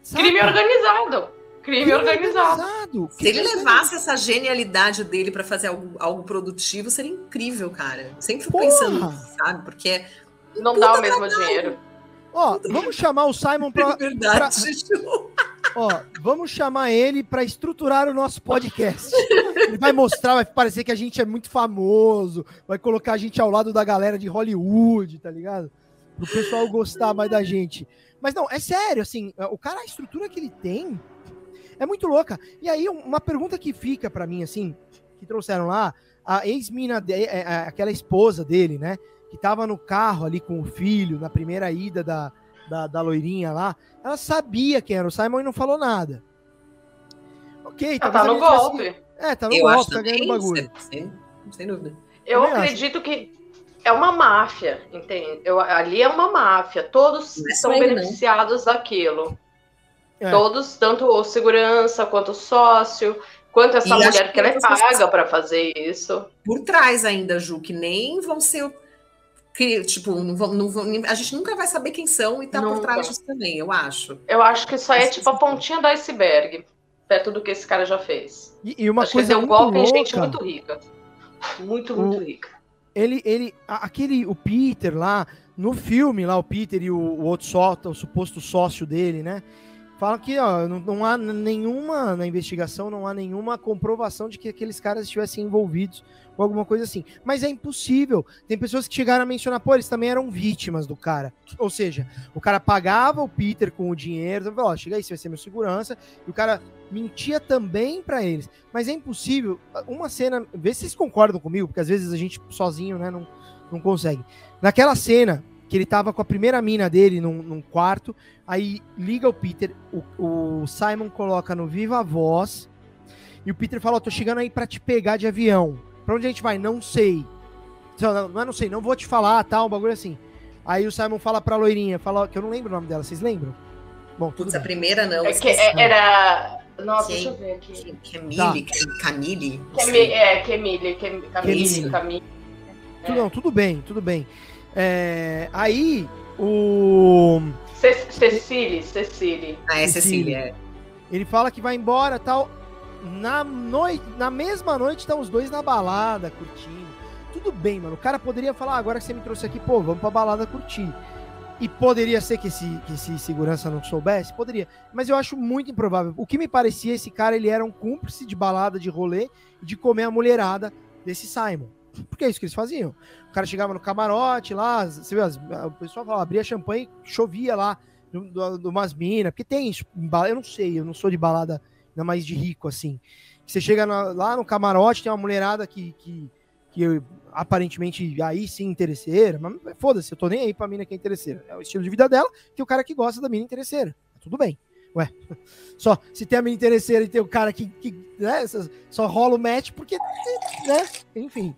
Sabe? Crime organizado. Crime, Crime organizado. organizado. Se ele levasse essa genialidade dele para fazer algo, algo produtivo, seria incrível, cara. Sempre fico pensando, sabe? Porque é não dá o mesmo trabalho. dinheiro. Ó, vamos chamar o Simon pra. É verdade. Pra... Ó, vamos chamar ele para estruturar o nosso podcast. Ele vai mostrar, vai parecer que a gente é muito famoso, vai colocar a gente ao lado da galera de Hollywood, tá ligado? Pro pessoal gostar mais da gente. Mas não, é sério, assim, o cara, a estrutura que ele tem é muito louca. E aí, uma pergunta que fica para mim, assim, que trouxeram lá, a ex-mina, é, é, aquela esposa dele, né? Que tava no carro ali com o filho, na primeira ida da, da, da loirinha lá, ela sabia quem era o Simon e não falou nada. Ok, ela tá no golpe. É, tá no eu golpe, tá ganhando bagulho. Sem, sem dúvida. Eu acredito acho. que é uma máfia, entende? Eu, ali é uma máfia. Todos são beneficiados não. daquilo. É. Todos, tanto o segurança quanto o sócio, quanto essa e mulher que ela é paga para fazer isso. Por trás ainda, Ju, que nem vão ser que, tipo, não vão, não vão, a gente nunca vai saber quem são e tá nunca. por trás disso também, eu acho. Eu acho que isso aí é tipo a pontinha do iceberg, perto do que esse cara já fez. E, e uma acho coisa que um golpe louca, em gente muito rica. Muito, muito o, rica. Ele, ele, aquele, o Peter lá, no filme lá, o Peter e o, o outro sócio, o suposto sócio dele, né? Fala que ó, não, não, há nenhuma, na investigação, não há nenhuma comprovação de que aqueles caras estivessem envolvidos ou alguma coisa assim. Mas é impossível. Tem pessoas que chegaram a mencionar, pô, eles também eram vítimas do cara. Ou seja, o cara pagava o Peter com o dinheiro, então, ó, chega aí, você vai ser meu segurança, e o cara mentia também para eles. Mas é impossível. Uma cena, vê se vocês concordam comigo, porque às vezes a gente sozinho, né, não, não consegue. Naquela cena que ele tava com a primeira mina dele num, num quarto, aí liga o Peter, o, o, Simon coloca no Viva Voz, e o Peter fala, oh, tô chegando aí para te pegar de avião. Pra onde a gente vai? Não sei. Não, não é não sei, não vou te falar, tal, um bagulho assim. Aí o Simon fala pra loirinha, fala que eu não lembro o nome dela, vocês lembram? Bom, tudo Putz, a primeira não. É que é, era. Nossa, deixa eu ver aqui. Camille, tá. Camille. É, Camille, Camille, Camille. É. Não, tudo bem, tudo bem. É, aí, o. Cecília, Cecília. Ah, é Cecília. Ele fala que vai embora tal na noite, na mesma noite, estão os dois na balada, curtindo. Tudo bem, mano. O cara poderia falar, ah, agora que você me trouxe aqui, pô, vamos pra balada curtir. E poderia ser que esse, que esse segurança não soubesse? Poderia. Mas eu acho muito improvável. O que me parecia, esse cara, ele era um cúmplice de balada, de rolê, de comer a mulherada desse Simon. Porque é isso que eles faziam. O cara chegava no camarote lá, você vê, o pessoal falava, abria champanhe, chovia lá, de umas minas, porque tem isso, eu não sei, eu não sou de balada ainda mais de rico, assim. Você chega na, lá no camarote, tem uma mulherada que, que, que aparentemente aí sim interesseira, mas foda-se, eu tô nem aí pra mina que é interesseira. É o estilo de vida dela, que o cara que gosta da mina interesseira. Tá tudo bem. Ué, só se tem a mina interesseira e tem o cara que, que né, só rola o match porque, né, enfim.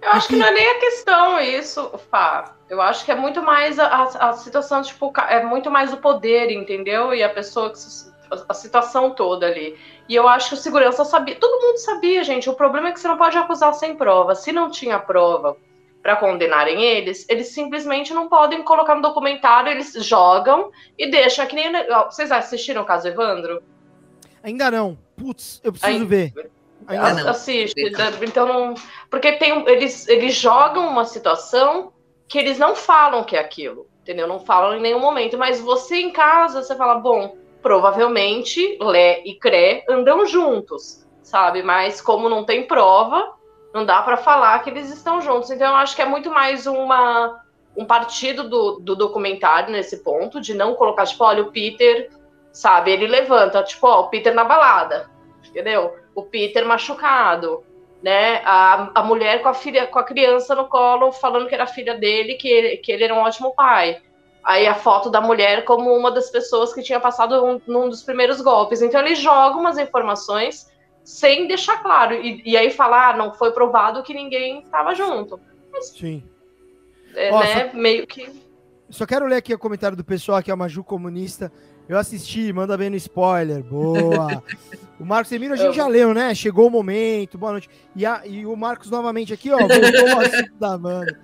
Eu acho que não é nem a questão isso, Fá. Eu acho que é muito mais a, a situação, tipo, é muito mais o poder, entendeu? E a pessoa que se, a, situação toda ali. E eu acho que o segurança sabia, todo mundo sabia, gente. O problema é que você não pode acusar sem prova. Se não tinha prova para condenarem eles, eles simplesmente não podem colocar no documentário, eles jogam e deixam que nem. Vocês assistiram o caso Evandro? Ainda não. Putz, eu preciso Ainda... ver. Ainda não. Assiste. Então não. Porque tem, eles, eles jogam uma situação que eles não falam que é aquilo. Entendeu? Não falam em nenhum momento. Mas você em casa, você fala, bom, provavelmente Lé e Cré andam juntos, sabe? Mas como não tem prova, não dá para falar que eles estão juntos. Então eu acho que é muito mais uma um partido do, do documentário nesse ponto, de não colocar, tipo, olha, o Peter, sabe, ele levanta, tipo, ó, o Peter na balada, entendeu? O Peter machucado, né? A, a mulher com a filha, com a criança no colo, falando que era filha dele, que ele, que ele era um ótimo pai aí a foto da mulher como uma das pessoas que tinha passado um, num dos primeiros golpes. Então ele joga umas informações sem deixar claro. E, e aí falar, ah, não foi provado que ninguém estava junto. Mas, Sim. É, Ó, né, só, meio que. Só quero ler aqui o comentário do pessoal que é uma Ju comunista. Eu assisti, manda bem no spoiler. Boa. o Marcos Emílio a gente já leu, né? Chegou o momento, boa noite. E, a, e o Marcos novamente aqui, ó, voltou o assunto da Amanda.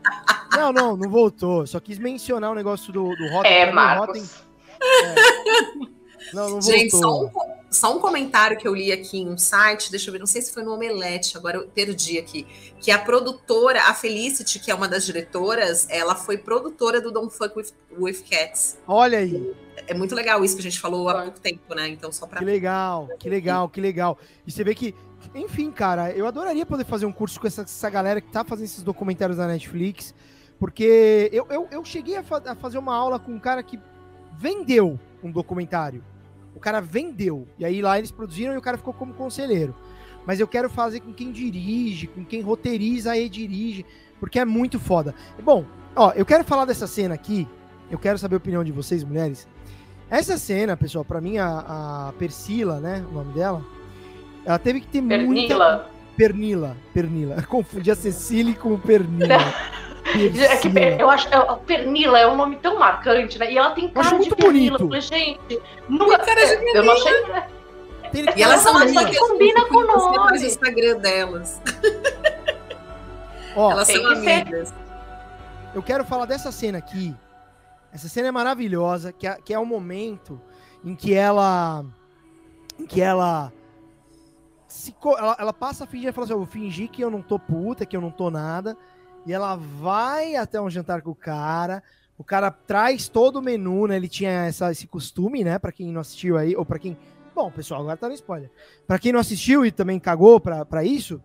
Não, não, não voltou. Só quis mencionar o negócio do, do Rotten. É, Marcos. Rotten, é. Não, não Gente, só um, só um, comentário que eu li aqui em um site, deixa eu ver, não sei se foi no Omelete, agora eu perdi aqui, que a produtora, a Felicity, que é uma das diretoras, ela foi produtora do Don't Fuck With, with Cats. Olha aí. É muito legal isso que a gente falou há pouco tempo, né? Então, só para. Que legal, que legal, que legal. E você vê que, enfim, cara, eu adoraria poder fazer um curso com essa, essa galera que tá fazendo esses documentários da Netflix. Porque eu, eu, eu cheguei a, fa a fazer uma aula com um cara que vendeu um documentário. O cara vendeu. E aí lá eles produziram e o cara ficou como conselheiro. Mas eu quero fazer com quem dirige, com quem roteiriza e dirige, porque é muito foda. Bom, ó, eu quero falar dessa cena aqui. Eu quero saber a opinião de vocês, mulheres. Essa cena, pessoal, para mim, a, a Persila, né? O nome dela. Ela teve que ter Pernila. muita. Pernila. Pernila. Confundi a Cecília com Pernila. É que eu acho é, Pernila é um nome tão marcante, né? E ela tem cara de Pernila. Falei, gente, nunca. Cara de eu não achei. e elas são amigas. Que combina com o nome. o Instagram delas. Ó, elas são amigas. Ser... Eu quero falar dessa cena aqui. Essa cena é maravilhosa, que é, que é o momento em que ela. Em que ela. Se, ela, ela passa a fingir e fala assim: eu vou fingir que eu não tô puta, que eu não tô nada. E ela vai até um jantar com o cara. O cara traz todo o menu, né? Ele tinha essa, esse costume, né? Pra quem não assistiu aí, ou pra quem. Bom, pessoal, agora tá no spoiler. Pra quem não assistiu e também cagou pra, pra isso,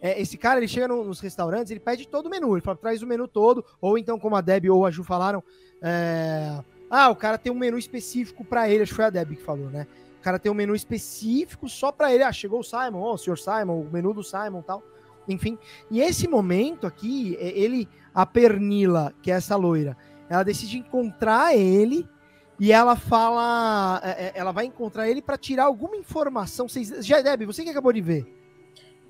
é, esse cara, ele chega no, nos restaurantes, ele pede todo o menu, ele fala, traz o menu todo, ou então, como a Deb ou a Ju falaram, é, ah, o cara tem um menu específico para ele, acho que foi a Deb que falou, né? O cara tem um menu específico só para ele, ah, chegou o Simon, ó, oh, o senhor Simon, o menu do Simon tal, enfim. E esse momento aqui, é, ele, a Pernila, que é essa loira, ela decide encontrar ele e ela fala, é, ela vai encontrar ele para tirar alguma informação. Vocês, já, Deb, você que acabou de ver.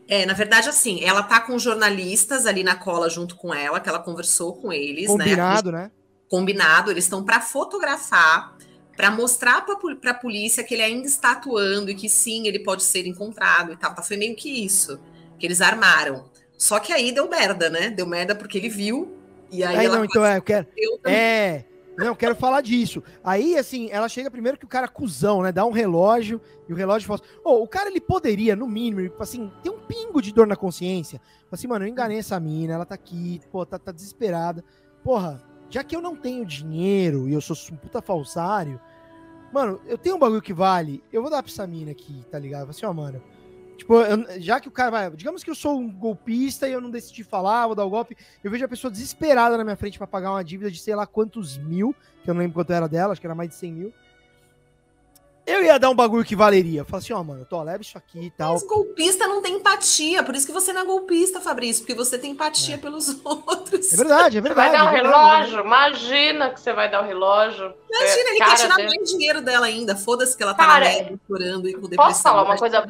É, na verdade, assim, ela tá com jornalistas ali na cola junto com ela, que ela conversou com eles, Combinado, né? né? Combinado, eles estão para fotografar, para mostrar para a polícia que ele ainda está atuando e que sim, ele pode ser encontrado e tal. Tá, foi meio que isso que eles armaram. Só que aí deu merda, né? Deu merda porque ele viu e aí, aí ela não, então é, eu quero. É, não, quero falar disso. Aí, assim, ela chega primeiro que o cara é cuzão, né? Dá um relógio e o relógio fala oh, o cara ele poderia, no mínimo, assim, ter um pingo de dor na consciência. Assim, mano, eu enganei essa mina, ela tá aqui, pô, tá, tá desesperada. Porra, já que eu não tenho dinheiro e eu sou um puta falsário, mano, eu tenho um bagulho que vale, eu vou dar pra essa mina aqui, tá ligado? Assim, ó, mano, Tipo, eu, já que o cara vai. Digamos que eu sou um golpista e eu não decidi falar, vou dar o golpe. Eu vejo a pessoa desesperada na minha frente para pagar uma dívida de sei lá quantos mil, que eu não lembro quanto era dela, acho que era mais de 100 mil. Eu ia dar um bagulho que valeria. Falar assim, ó, oh, mano, tô, leva isso aqui e tal. Mas golpista não tem empatia, por isso que você não é golpista, Fabrício, porque você tem empatia é. pelos outros. É verdade, é verdade. Você vai dar o um é relógio, imagina que você vai dar o um relógio. Imagina, é, ele quer tirar dele. mais dinheiro dela ainda. Foda-se que ela tá cara, na merda, chorando e com depressão. Posso falar uma coisa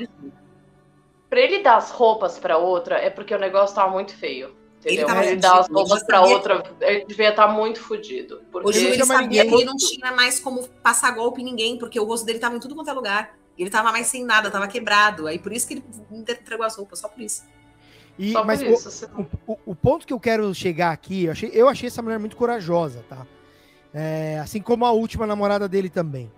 Pra ele dar as roupas pra outra, é porque o negócio tava muito feio. Entendeu? Ele, ele dar as roupas pra outra, ele devia estar tá muito fodido. Porque... Hoje ele sabia que ele não tinha mais como passar golpe em ninguém, porque o rosto dele tava em tudo quanto é lugar. Ele tava mais sem nada, tava quebrado. Aí por isso que ele entregou as roupas, só por isso. E, só mas por isso, o, o, o, ponto que eu quero chegar aqui, eu achei, eu achei essa mulher muito corajosa, tá? É, assim como a última namorada dele também.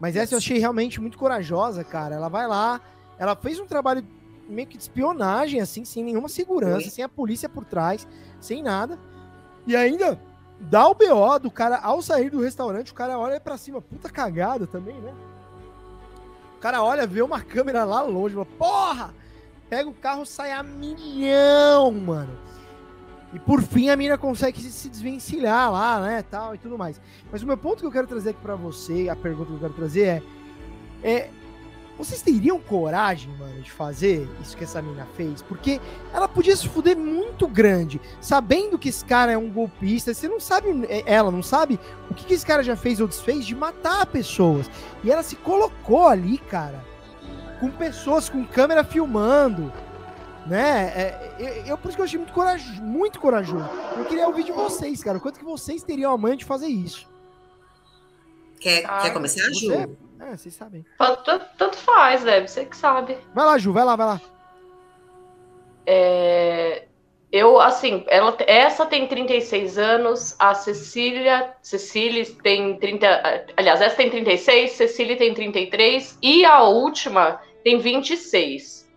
Mas essa eu achei realmente muito corajosa, cara. Ela vai lá, ela fez um trabalho meio que de espionagem, assim, sem nenhuma segurança, Sim. sem a polícia por trás, sem nada. E ainda dá o BO do cara ao sair do restaurante, o cara olha para cima, puta cagada também, né? O cara olha, vê uma câmera lá longe, fala, porra! Pega o carro, sai a milhão, mano. E por fim a mina consegue se desvencilhar lá, né, tal e tudo mais. Mas o meu ponto que eu quero trazer aqui para você, a pergunta que eu quero trazer é, é vocês teriam coragem, mano, de fazer isso que essa mina fez? Porque ela podia se fuder muito grande, sabendo que esse cara é um golpista. Você não sabe, é, ela não sabe o que, que esse cara já fez ou desfez de matar pessoas. E ela se colocou ali, cara, com pessoas, com câmera filmando. Né? É, eu, eu, por isso que eu achei muito corajoso, muito corajoso. Eu queria ouvir de vocês, cara. O quanto que vocês teriam a mãe de fazer isso? Quer, ah, quer começar, Ju? É, vocês sabem. Tanto, tanto faz, deve você que sabe. Vai lá, Ju, vai lá, vai lá. É, eu, assim, ela, essa tem 36 anos, a Cecília, Cecília tem 30, aliás, essa tem 36, Cecília tem 33 e a última tem 26.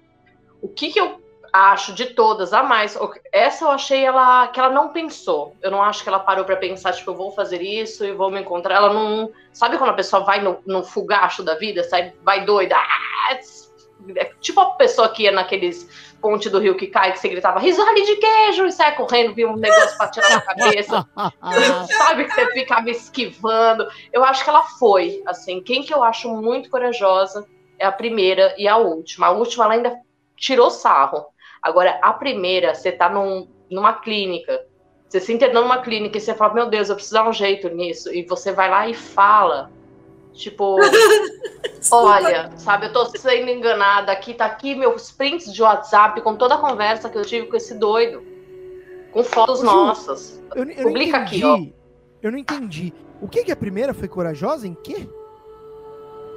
O que que eu acho de todas a mais. Essa eu achei ela que ela não pensou. Eu não acho que ela parou para pensar, tipo, eu vou fazer isso e vou me encontrar. Ela não. Sabe quando a pessoa vai no, no fugacho da vida, sai, vai doida? Ah, é tipo a pessoa que ia naqueles ponte do rio que cai, que você gritava risole de queijo e sai correndo, viu um negócio pra tirar na cabeça. Sabe que você ficava esquivando. Eu acho que ela foi, assim. Quem que eu acho muito corajosa é a primeira e a última. A última ela ainda tirou sarro. Agora, a primeira, você tá num, numa clínica, você se internou numa clínica e você fala, meu Deus, eu preciso dar um jeito nisso, e você vai lá e fala, tipo, olha, sabe, eu tô sendo enganada, aqui tá aqui meus prints de WhatsApp com toda a conversa que eu tive com esse doido. Com fotos Ju, nossas. Eu, eu Publica aqui, entendi. Eu não entendi. O que que a primeira foi corajosa em quê?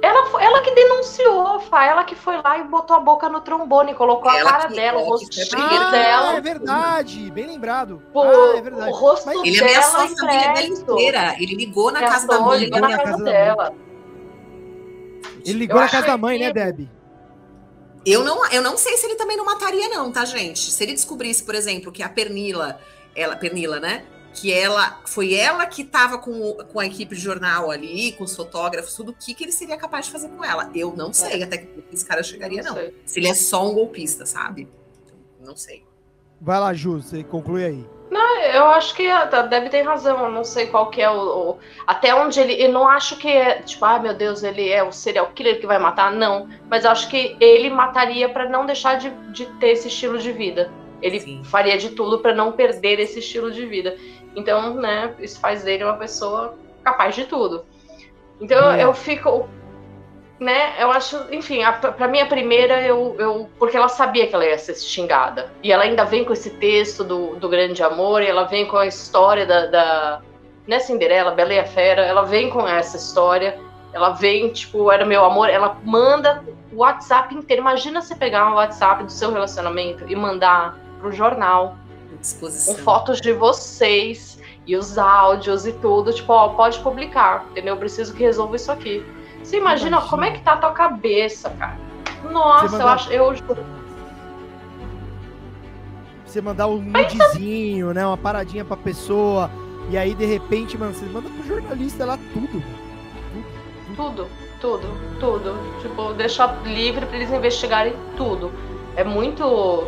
Ela, ela que denunciou, Fá. Ela que foi lá e botou a boca no trombone, colocou Ela a cara que- dela, o ela que rosto foi a primeira. dela. é verdade. Bem lembrado. Pô, ah, é verdade. o rosto Mas- Ele dela ameaçou a família dela inteira. Ele ligou na casa da mãe. ligou na casa dela. Ele ligou na casa da mãe, né, Deb? Eu não, eu não sei se ele também não mataria, não, tá, gente? Se ele descobrisse, por exemplo, que a Pernila, ela, Pernila, né? Que ela foi ela que tava com, com a equipe de jornal ali, com os fotógrafos, tudo, o que, que ele seria capaz de fazer com ela? Eu não sei até que esse cara chegaria, não. sei. Se ele é só um golpista, sabe? Não sei. Vai lá, Ju, você conclui aí. Eu acho que a a Deb tem razão. Eu não sei qual que é o, o- Até onde ele. Eu não acho que é. Tipo, ah, meu Deus, ele é o serial killer que vai matar. Não. Mas eu acho que ele mataria pra não deixar de, de ter esse estilo de vida. Ele Sim. faria de tudo pra não perder esse estilo de vida. Então, né, isso faz dele uma pessoa capaz de tudo. Então Boa. eu fico. Né, eu acho, enfim, a, pra mim a primeira eu, eu. Porque ela sabia que ela ia ser xingada. E ela ainda vem com esse texto do, do grande amor, e ela vem com a história da. da né, Cinderela, Bela e a Fera, ela vem com essa história. Ela vem, tipo, era meu amor. Ela manda o WhatsApp inteiro. Imagina você pegar um WhatsApp do seu relacionamento e mandar pro jornal com fotos de vocês e os áudios e tudo, tipo, ó, pode publicar, entendeu? Eu preciso que resolva isso aqui. Você imagina, Imagina. como é que tá a tua cabeça, cara? Nossa, Você eu mandar- acho, eu Você mandar um nudezinho, né? Uma paradinha pra pessoa. E aí, de repente, mano, você manda pro jornalista lá tudo. tudo, tudo, tudo, tipo, deixar livre pra eles investigarem tudo. É muito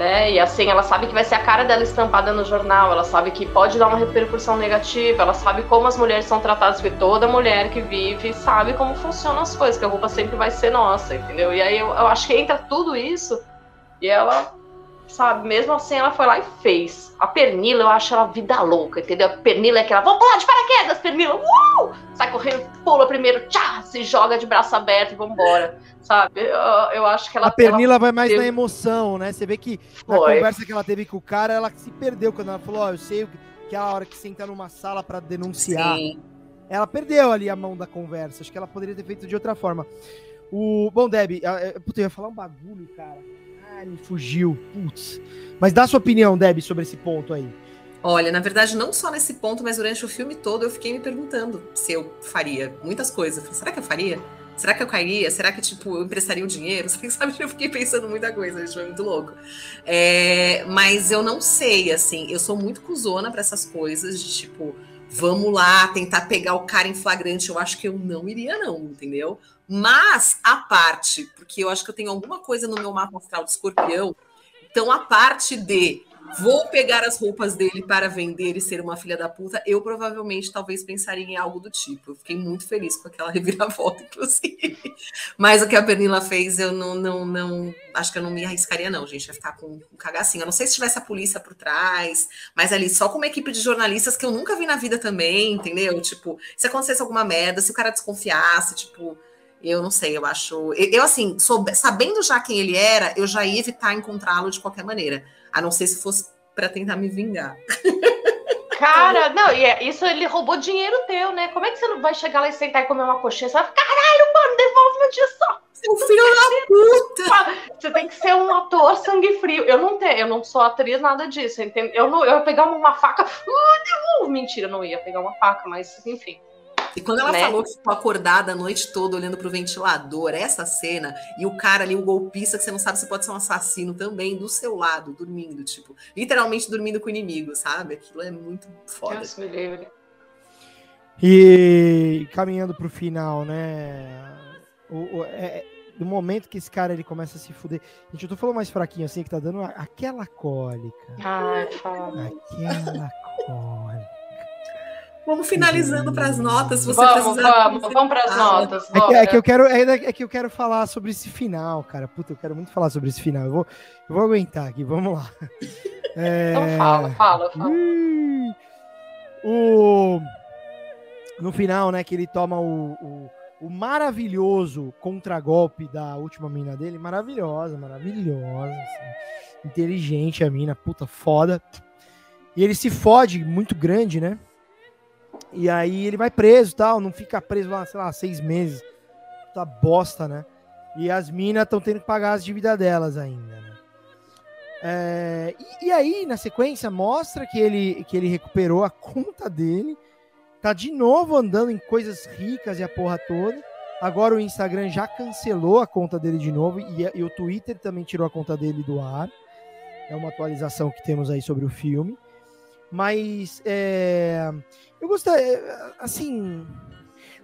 né? E assim, ela sabe que vai ser a cara dela estampada no jornal, ela sabe que pode dar uma repercussão negativa, ela sabe como as mulheres são tratadas, porque toda mulher que vive sabe como funcionam as coisas, que a roupa sempre vai ser nossa, entendeu? E aí eu, eu acho que entra tudo isso e ela, sabe, mesmo assim ela foi lá e fez. A Pernila, eu acho ela vida louca, entendeu? A Pernila é aquela, vamos pular de paraquedas, Pernila, uh! Sai correndo, pula primeiro, tchá, se joga de braço aberto e vambora, sabe? Eu, eu acho que ela... a Pernila vai mais teve- na emoção, né? Você vê que na Foi. conversa que ela teve com o cara, ela se perdeu quando ela falou, ó, eu sei que é a hora que senta numa sala pra denunciar. Sim. Ela perdeu ali a mão da conversa. Acho que ela poderia ter feito de outra forma. O bom, Deb, eh, puta, eu ia falar um bagulho, cara. Me fugiu. Putz. Mas dá sua opinião, Deb, sobre esse ponto aí. Olha, na verdade, não só nesse ponto, mas durante o filme todo eu fiquei me perguntando se eu faria muitas coisas. Falei, será que eu faria? Será que eu cairia? Será que, tipo, eu emprestaria o dinheiro? Sabe, eu fiquei pensando muita coisa, isso foi muito louco. É, mas eu não sei, assim, eu sou muito cuzona pra essas coisas de, tipo, vamos lá tentar pegar o cara em flagrante. Eu acho que eu não iria, não, entendeu? Mas a parte, porque eu acho que eu tenho alguma coisa no meu mapa astral de escorpião, então a parte de vou pegar as roupas dele para vender e ser uma filha da puta, eu provavelmente talvez pensaria em algo do tipo. Eu fiquei muito feliz com aquela reviravolta, inclusive. Mas o que a Pernila fez, eu não, não, não. Acho que eu não me arriscaria, não, gente. Ia ficar com um cagacinho. Eu não sei se tivesse a polícia por trás, mas ali só com uma equipe de jornalistas que eu nunca vi na vida também, entendeu? Tipo, se acontecesse alguma merda, se o cara desconfiasse, tipo. Eu não sei, eu acho. Eu, assim, soube- sabendo já quem ele era, eu já ia evitar encontrá-lo de qualquer maneira. A não ser se fosse para tentar me vingar. Cara, não, e é- isso ele roubou dinheiro teu, né? Como é que você não vai chegar lá e sentar e comer uma coxinha? Você vai ficar, caralho, mano, devolve meu dinheiro só. Seu filho da puta! Você tem que ser um ator sangue frio. Eu não tenho, eu não sou atriz, nada disso, entende? Eu, não, eu ia pegar uma faca, uh, devolve. Mentira, não ia pegar uma faca, mas enfim. E quando ela Né? falou que ficou acordada a noite toda olhando pro ventilador, essa cena, e o cara ali, o golpista, que você não sabe se pode ser um assassino também, do seu lado, dormindo, tipo, literalmente dormindo com o inimigo, sabe? Aquilo é muito foda. Deus me livre. E caminhando pro final, né? O, o- é, no momento que esse cara ele começa a se fuder. Gente, eu tô falando mais fraquinho assim, que tá dando aquela cólica. Ai, fala. Aquela cólica. Vamos finalizando para as notas. Se você Vamos, precisar- vamos, vamos para as notas. É que, é que eu quero, é, é que eu quero falar sobre esse final, cara. Puta, eu quero muito falar sobre esse final. Eu vou, eu vou aguentar aqui, vamos lá. É, Então fala, fala, fala. O no final, né, que ele toma o, o, o maravilhoso contragolpe da última mina dele, maravilhosa, maravilhosa. assim. inteligente a mina, puta foda. E ele se fode muito grande, né? E aí ele vai preso tal, não fica preso lá, sei lá, seis meses. Puta bosta, né? E as minas estão tendo que pagar as dívidas delas ainda, né? É, e, e, aí, na sequência, mostra que ele, que ele recuperou a conta dele, tá de novo andando em coisas ricas e a porra toda. Agora o Instagram já cancelou a conta dele de novo e, e o Twitter também tirou a conta dele do ar. É uma atualização que temos aí sobre o filme. Mas é, eu gostaria, assim,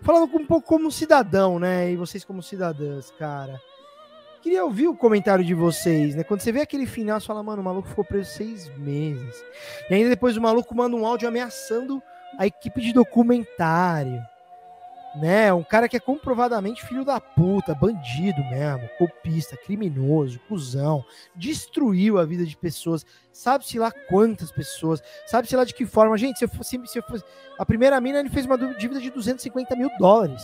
falando um pouco como cidadão, né? E vocês como cidadãs, cara. Queria ouvir o comentário de vocês, né? Quando você vê aquele final, você fala, mano, o maluco ficou preso seis meses. E ainda depois o maluco manda um áudio ameaçando a equipe de documentário né? Um cara que é comprovadamente filho da puta, bandido mesmo, copista, criminoso, cuzão, destruiu a vida de pessoas, sabe-se lá quantas pessoas, sabe-se lá de que forma. Gente, se eu fosse, se eu fosse, a primeira mina ele fez uma dívida de 250 mil dólares.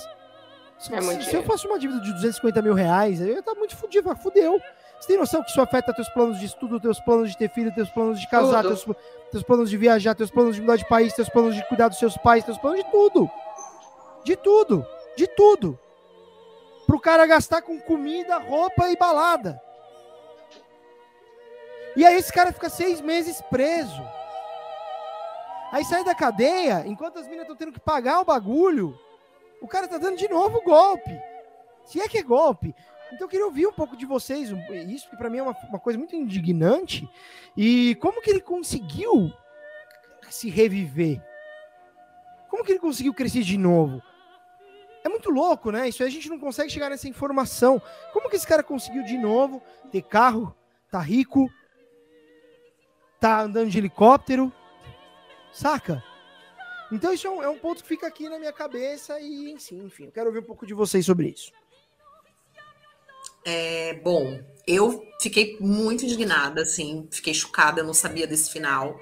Se, é se, se eu fosse uma dívida de 250 mil reais, eu ia estar muito fudido, fudeu. Você tem noção que isso afeta teus planos de estudo, teus planos de ter filho, teus planos de casar, teus, teus planos de viajar, teus planos de mudar de país, teus planos de cuidar dos seus pais, teus planos de tudo. De tudo. De tudo. Pro cara gastar com comida, roupa e balada. E aí esse cara fica seis meses preso. Aí sai da cadeia, enquanto as meninas estão tendo que pagar o bagulho, o cara tá dando de novo golpe. Se é que é golpe. Então eu queria ouvir um pouco de vocês, isso que para mim é uma, uma coisa muito indignante. E como que ele conseguiu se reviver? Como que ele conseguiu crescer de novo? É muito louco, né? Isso aí a gente não consegue chegar nessa informação. Como que esse cara conseguiu de novo ter carro, tá rico, tá andando de helicóptero, saca? Então isso é um, é um ponto que fica aqui na minha cabeça e, enfim, enfim, eu quero ouvir um pouco de vocês sobre isso. É, bom, eu fiquei muito indignada, assim, fiquei chocada, eu não sabia desse final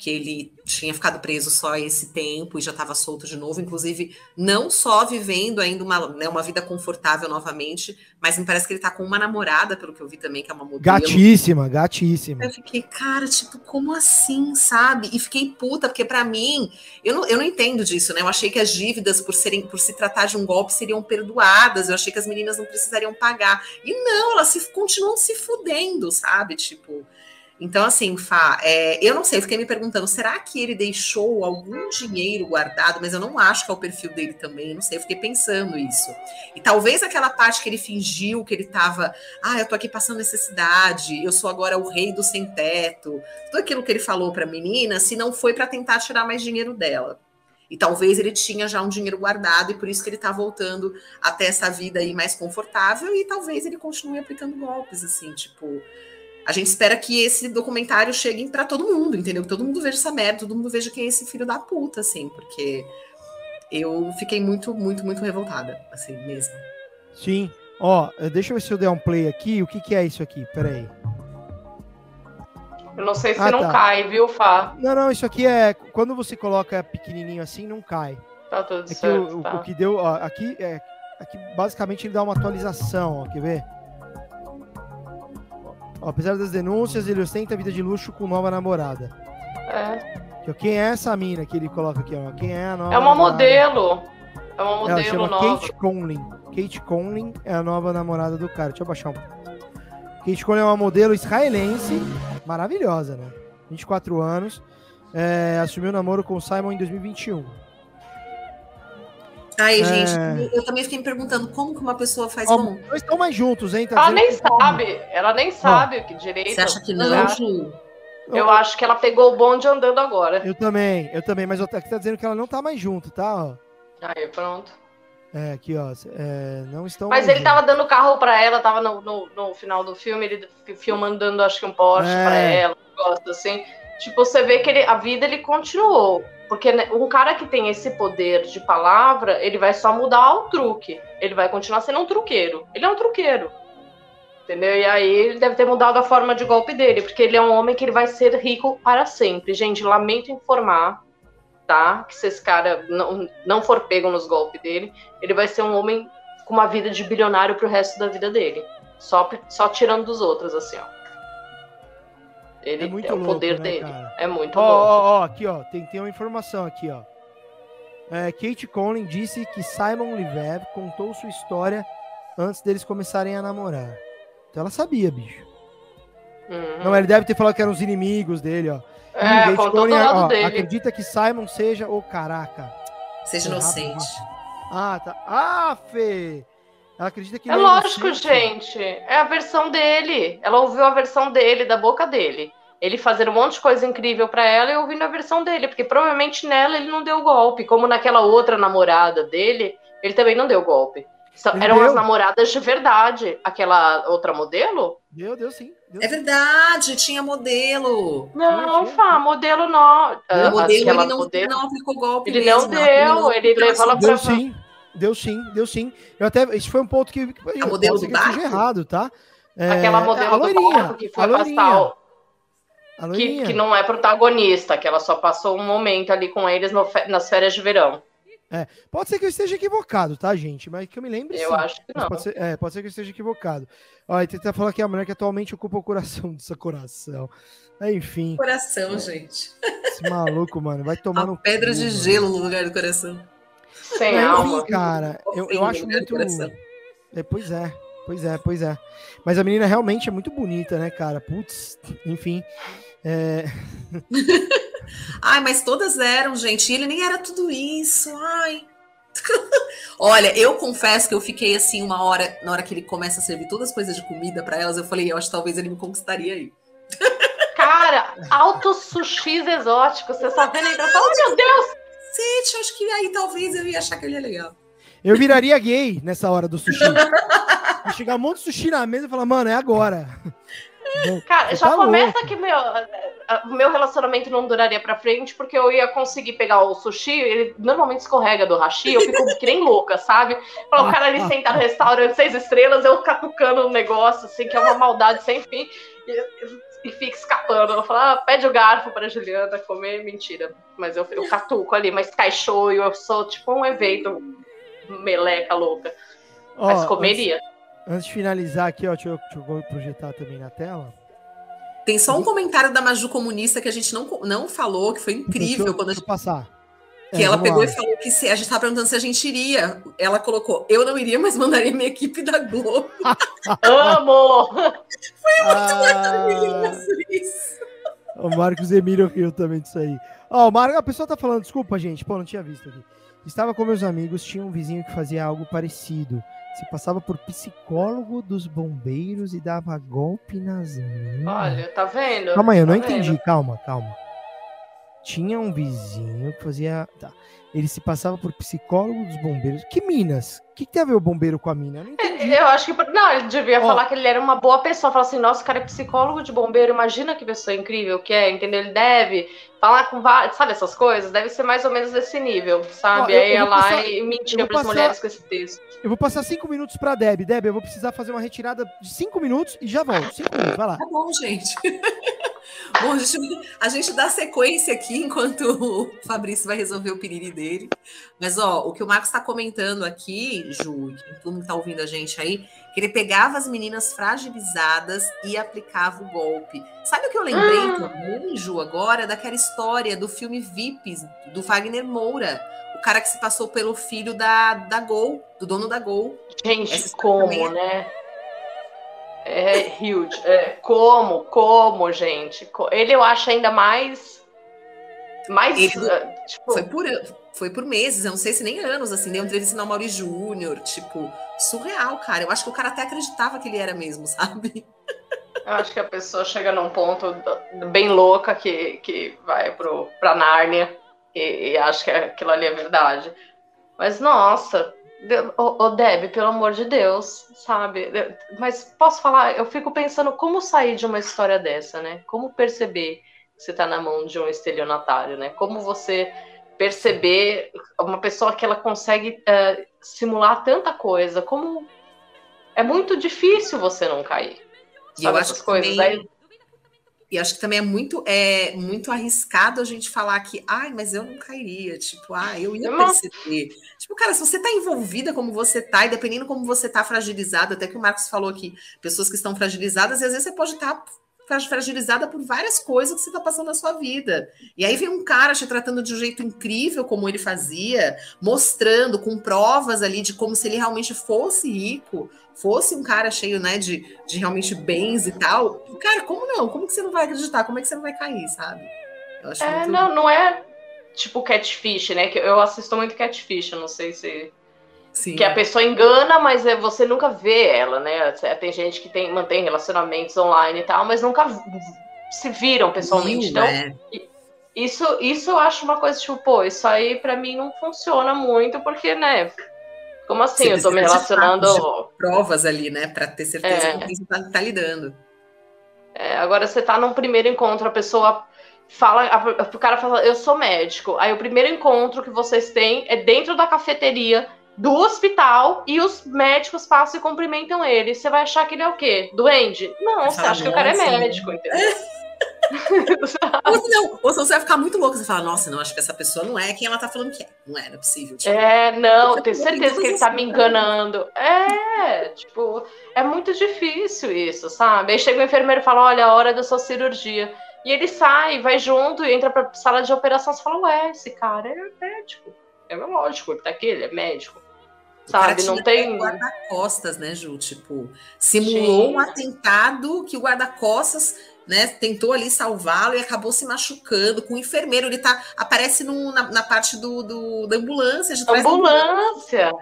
que ele tinha ficado preso só esse tempo e já estava solto de novo, inclusive não só vivendo ainda uma, né, uma vida confortável novamente, mas me parece que ele está com uma namorada, pelo que eu vi também, que é uma modelo. Gatíssima, gatíssima. Eu fiquei, cara, tipo, como assim, sabe? E fiquei puta, porque para mim, eu não, eu não entendo disso, né? Eu achei que as dívidas, por serem, por se tratar de um golpe, seriam perdoadas, eu achei que as meninas não precisariam pagar. E não, elas se, continuam se fudendo, sabe? Tipo, então, assim, Fá, é, eu não sei, fiquei me perguntando, será que ele deixou algum dinheiro guardado? Mas eu não acho que é o perfil dele também, não sei, eu fiquei pensando isso. E talvez aquela parte que ele fingiu que ele estava, ah, eu tô aqui passando necessidade, eu sou agora o rei do sem-teto, tudo aquilo que ele falou para a menina, se não foi para tentar tirar mais dinheiro dela. E talvez ele tinha já um dinheiro guardado e por isso que ele está voltando até essa vida aí mais confortável e talvez ele continue aplicando golpes, assim, tipo a gente espera que esse documentário chegue para todo mundo, entendeu? Que todo mundo veja essa merda, todo mundo veja quem é esse filho da puta, assim, porque eu fiquei muito, muito, muito revoltada, assim, mesmo. Sim. Ó, deixa eu ver se eu der um play aqui. O que, que é isso aqui? Peraí. Eu não sei se ah, não tá. cai, viu, Fá? Não, não, isso aqui é. Quando você coloca pequenininho assim, não cai. Tá tudo é certo. O, tá. o, que deu. Ó, aqui, é, aqui basicamente ele dá uma atualização, ó, quer ver? Apesar das denúncias, ele ostenta a vida de luxo com nova namorada. É. Quem é essa mina que ele coloca aqui? Ó? Quem é a nova? É uma namorada? modelo. É uma modelo Ela chama nova. Kate Conlin. Kate Conlin é a nova namorada do cara. Deixa eu baixar um Kate Conlin é uma modelo israelense, maravilhosa, né? 24 anos. É, assumiu o namoro com o Simon em 2021. Aí, é... gente, eu também fiquei me perguntando como que uma pessoa faz Ó, bom. Não estão mais juntos, hein? Tá ela nem sabe, ela nem sabe o que direito. Você acha que não, Ju? Eu acho que ela pegou o bonde andando agora. Eu também, eu também, mas aqui tá dizendo que ela não tá mais junto, tá? Aí, pronto. É, aqui, ó. É, não estão. Mas ele juntos. tava dando carro pra ela, tava no, no, no, final do filme, ele filmando dando, acho que um Porsche é. pra ela, um negócio assim. Tipo, você vê que ele, a vida ele continuou. Porque né, um cara que tem esse poder de palavra, ele vai só mudar o truque. Ele vai continuar sendo um truqueiro. Ele é um truqueiro. Entendeu? E aí ele deve ter mudado a forma de golpe dele, porque ele é um homem que ele vai ser rico para sempre. Gente, lamento informar, tá? Que se esse cara não, não for pego nos golpes dele, ele vai ser um homem com uma vida de bilionário pro resto da vida dele. Só, só tirando dos outros, assim, ó. Ele É muito é o louco, poder né, dele. cara? É muito Ó, louco. ó, ó, aqui, ó. Tem, tem uma informação aqui, ó. É, Kate Conlin disse que Simon Livev contou sua história antes deles começarem a namorar. Então ela sabia, bicho. Uhum. Não, ele deve ter falado que eram os inimigos dele, ó. É, Kate Conlin, lado ó, dele. acredita que Simon seja o caraca. Seja inocente. Ah, tá. Ah, Fê! Ela acredita que É ele lógico, inocente. gente. É a versão dele. Ela ouviu a versão dele, da boca dele. Ele fazendo um monte de coisa incrível pra ela e ouvindo a versão dele, porque provavelmente nela ele não deu golpe, como naquela outra namorada dele, ele também não deu golpe. Ele eram deu. as namoradas de verdade. Aquela outra modelo? Deu, deu sim. Deu É verdade, tinha modelo. Não, tinha. Fá, modelo não. O Ah, modelo, ele não, modelo- não aplicou golpe Ele mesmo. não deu, terminou ele levou ela só- Deu pra- sim, deu sim, deu sim. Eu até, isso foi um ponto que, que A modelo pode ser do errado, tá? É, Aquela a modelo do loirinha, barco que foi a loirinha, passar. o- a Que, loirinha. que não é protagonista, que ela só passou um momento ali com eles no nas férias de verão. Pode ser que eu esteja equivocado, tá, gente? Mas que eu me lembre Eu sim. acho que Mas não. Pode ser, é, pode ser que eu esteja equivocado. Ó, e tenta falar que é a mulher que atualmente ocupa o coração do seu coração. Enfim, Coração, gente. esse maluco, mano, vai tomar no Uma pedra cu, de mano. gelo no lugar do coração. Sem Mas, alma. enfim, cara, eu, eu acho né, muito. É, pois é, pois é, pois é. Mas a menina realmente é muito bonita, né, cara? Putz, enfim. É, Ai, mas todas eram, gente. E ele nem era tudo isso. Ai. Olha, eu confesso que eu fiquei assim uma hora, na hora que ele começa a servir todas as coisas de comida pra elas, eu falei, eu acho que talvez ele me conquistaria aí. Cara, altos sushis exóticos. Você só vendo aí, eu falo, oh, meu Deus! Gente, eu acho que aí talvez eu ia achar que ele é legal. eu viraria gay nessa hora do sushi. Ia chegar um monte de sushi na mesa e falar, mano, é agora. Cara, Você já tá começa louco. que meu, o meu relacionamento não duraria pra frente, porque eu ia conseguir pegar o sushi, ele normalmente escorrega do hashi, eu fico que nem louca, sabe? Fala, o cara ali sentar no restaurante seis estrelas, eu catucando o negócio, assim, que é uma maldade sem fim, e, e fica escapando. Eu falo, ah, pede o garfo pra Juliana comer, mentira. Mas eu, eu catuco ali, mas cai show, eu sou tipo um evento meleca louca. Ó, Mas comeria. Antes, antes de finalizar aqui, ó, deixa eu, deixa eu projetar também na tela. Tem só um comentário da Maju comunista que a gente não, não falou, que foi incrível Deixa eu- quando a deixa gente, eu passar. Que É, ela pegou lá. e falou que se, a gente tava perguntando se a gente iria. Ela colocou, eu não iria, mas mandaria minha equipe da Globo. Amo! Ah, Isso. o Marcos Emílio riu também disso aí. Ó, o Mar... a pessoa tá falando, desculpa, gente, pô, não tinha visto aqui. Estava com meus amigos, tinha um vizinho que fazia algo parecido. Se passava por psicólogo dos bombeiros e dava golpe nas minas. Olha, tá vendo? Calma aí, eu não Tá vendo? entendi. Calma, calma. Tinha um vizinho que fazia. Tá. Ele se passava por psicólogo dos bombeiros. Que minas? O que, que tem a ver o bombeiro com a mina? Eu não entendi. Eu acho que. Não, ele devia Ó. falar que ele era uma boa pessoa. Falar assim, nossa, o cara é psicólogo de bombeiro. Imagina que pessoa incrível que é, entendeu? Ele deve falar com vários. Sabe essas coisas? Deve ser mais ou menos desse nível, sabe? Ó, eu- Aí eu lá passar- e mentia para as passar- mulheres com esse texto. Eu vou passar cinco minutos pra Deb. Deb, eu vou precisar fazer uma retirada de cinco minutos e já volto. Cinco minutos, vai lá. Tá bom, gente. bom, a gente, a gente dá sequência aqui enquanto o Fabrício vai resolver o piriri dele. Mas, ó, o que o Marcos está comentando aqui, Ju, que todo mundo está ouvindo a gente aí, que ele pegava as meninas fragilizadas e aplicava o golpe. Sabe o que eu lembrei Ah. também, Ju, agora? Daquela história do filme VIPs, do Wagner Moura. O cara que se passou pelo filho da, da Gol, do dono da Gol. Gente, Essa como, também é- né? É huge. É, como, como, gente? Ele eu acho ainda mais. Mais. Ele- eh, tipo, Foi por, foi por meses, eu não sei se nem anos, assim, deu entrevista no Mauri Júnior, tipo, surreal, cara. Eu acho que o cara até acreditava que ele era mesmo, sabe? Eu acho que a pessoa chega num ponto bem louca que, que vai pro, pra Nárnia e, e acha que aquilo ali é verdade. Mas, nossa, ô, ô, Deb, pelo amor de Deus, sabe? Mas posso falar, eu fico pensando como sair de uma história dessa, né? Como perceber que você tá na mão de um estelionatário, né? Como você perceber uma pessoa que ela consegue eh, simular tanta coisa, como é muito difícil você não cair. E eu Sabe acho essas que coisas também- aí? E acho que também é muito, é muito arriscado a gente falar que, ai, mas eu não cairia, tipo, ah, eu ia perceber. Tipo, cara, se você tá envolvida como você tá, e dependendo como você tá fragilizado, até que o Marcos falou aqui, pessoas que estão fragilizadas, e às vezes você pode estar fragilizada por várias coisas que você está passando na sua vida. E aí vem um cara te tratando de um jeito incrível, como ele fazia, mostrando com provas ali de como se ele realmente fosse rico, fosse um cara cheio, né, de, de realmente bens e tal. Cara, como não? Como que você não vai acreditar? Como é que você não vai cair, sabe? é, muito... não, não é tipo catfish, né? Que eu assisto muito catfish, eu não sei se Sim. Que a pessoa engana, mas é, você nunca vê ela, né? Tem gente que tem, mantém relacionamentos online e tal, mas nunca se viram pessoalmente. Sim, então, é. isso, isso eu acho uma coisa, tipo, pô, isso aí pra mim não funciona muito, porque, né? Como assim? Você eu tô me relacionando. Provas ali, né? Pra ter certeza é. com quem você tá, tá lidando. É, agora você tá num primeiro encontro, a pessoa fala, a, o cara fala, eu sou médico. Aí o primeiro encontro que vocês têm é dentro da cafeteria do hospital e os médicos passam e cumprimentam ele. Você vai achar que ele é o quê? Doente? Não, você acha que o cara é médico, entendeu? ou, não, ou você vai ficar muito louco, você fala, nossa, não, acho que essa pessoa não é quem ela tá falando que é. Não é, não é possível. Tipo, é, não, tenho certeza que ele tá me enganando. É, tipo, é muito difícil isso, sabe? Aí chega o enfermeiro e fala, olha, a hora da sua cirurgia. E ele sai, vai junto e entra pra sala de operação. Você fala, ué, esse cara é médico. É lógico, ele tá aqui, ele é médico. Sabe, não tem. guarda-costas, né, Ju? Tipo, simulou Sim. um atentado que o guarda-costas né, tentou ali salvá-lo e acabou se machucando com o enfermeiro. Ele tá, aparece no, na, na, parte do, do, da ambulância. De ambulância!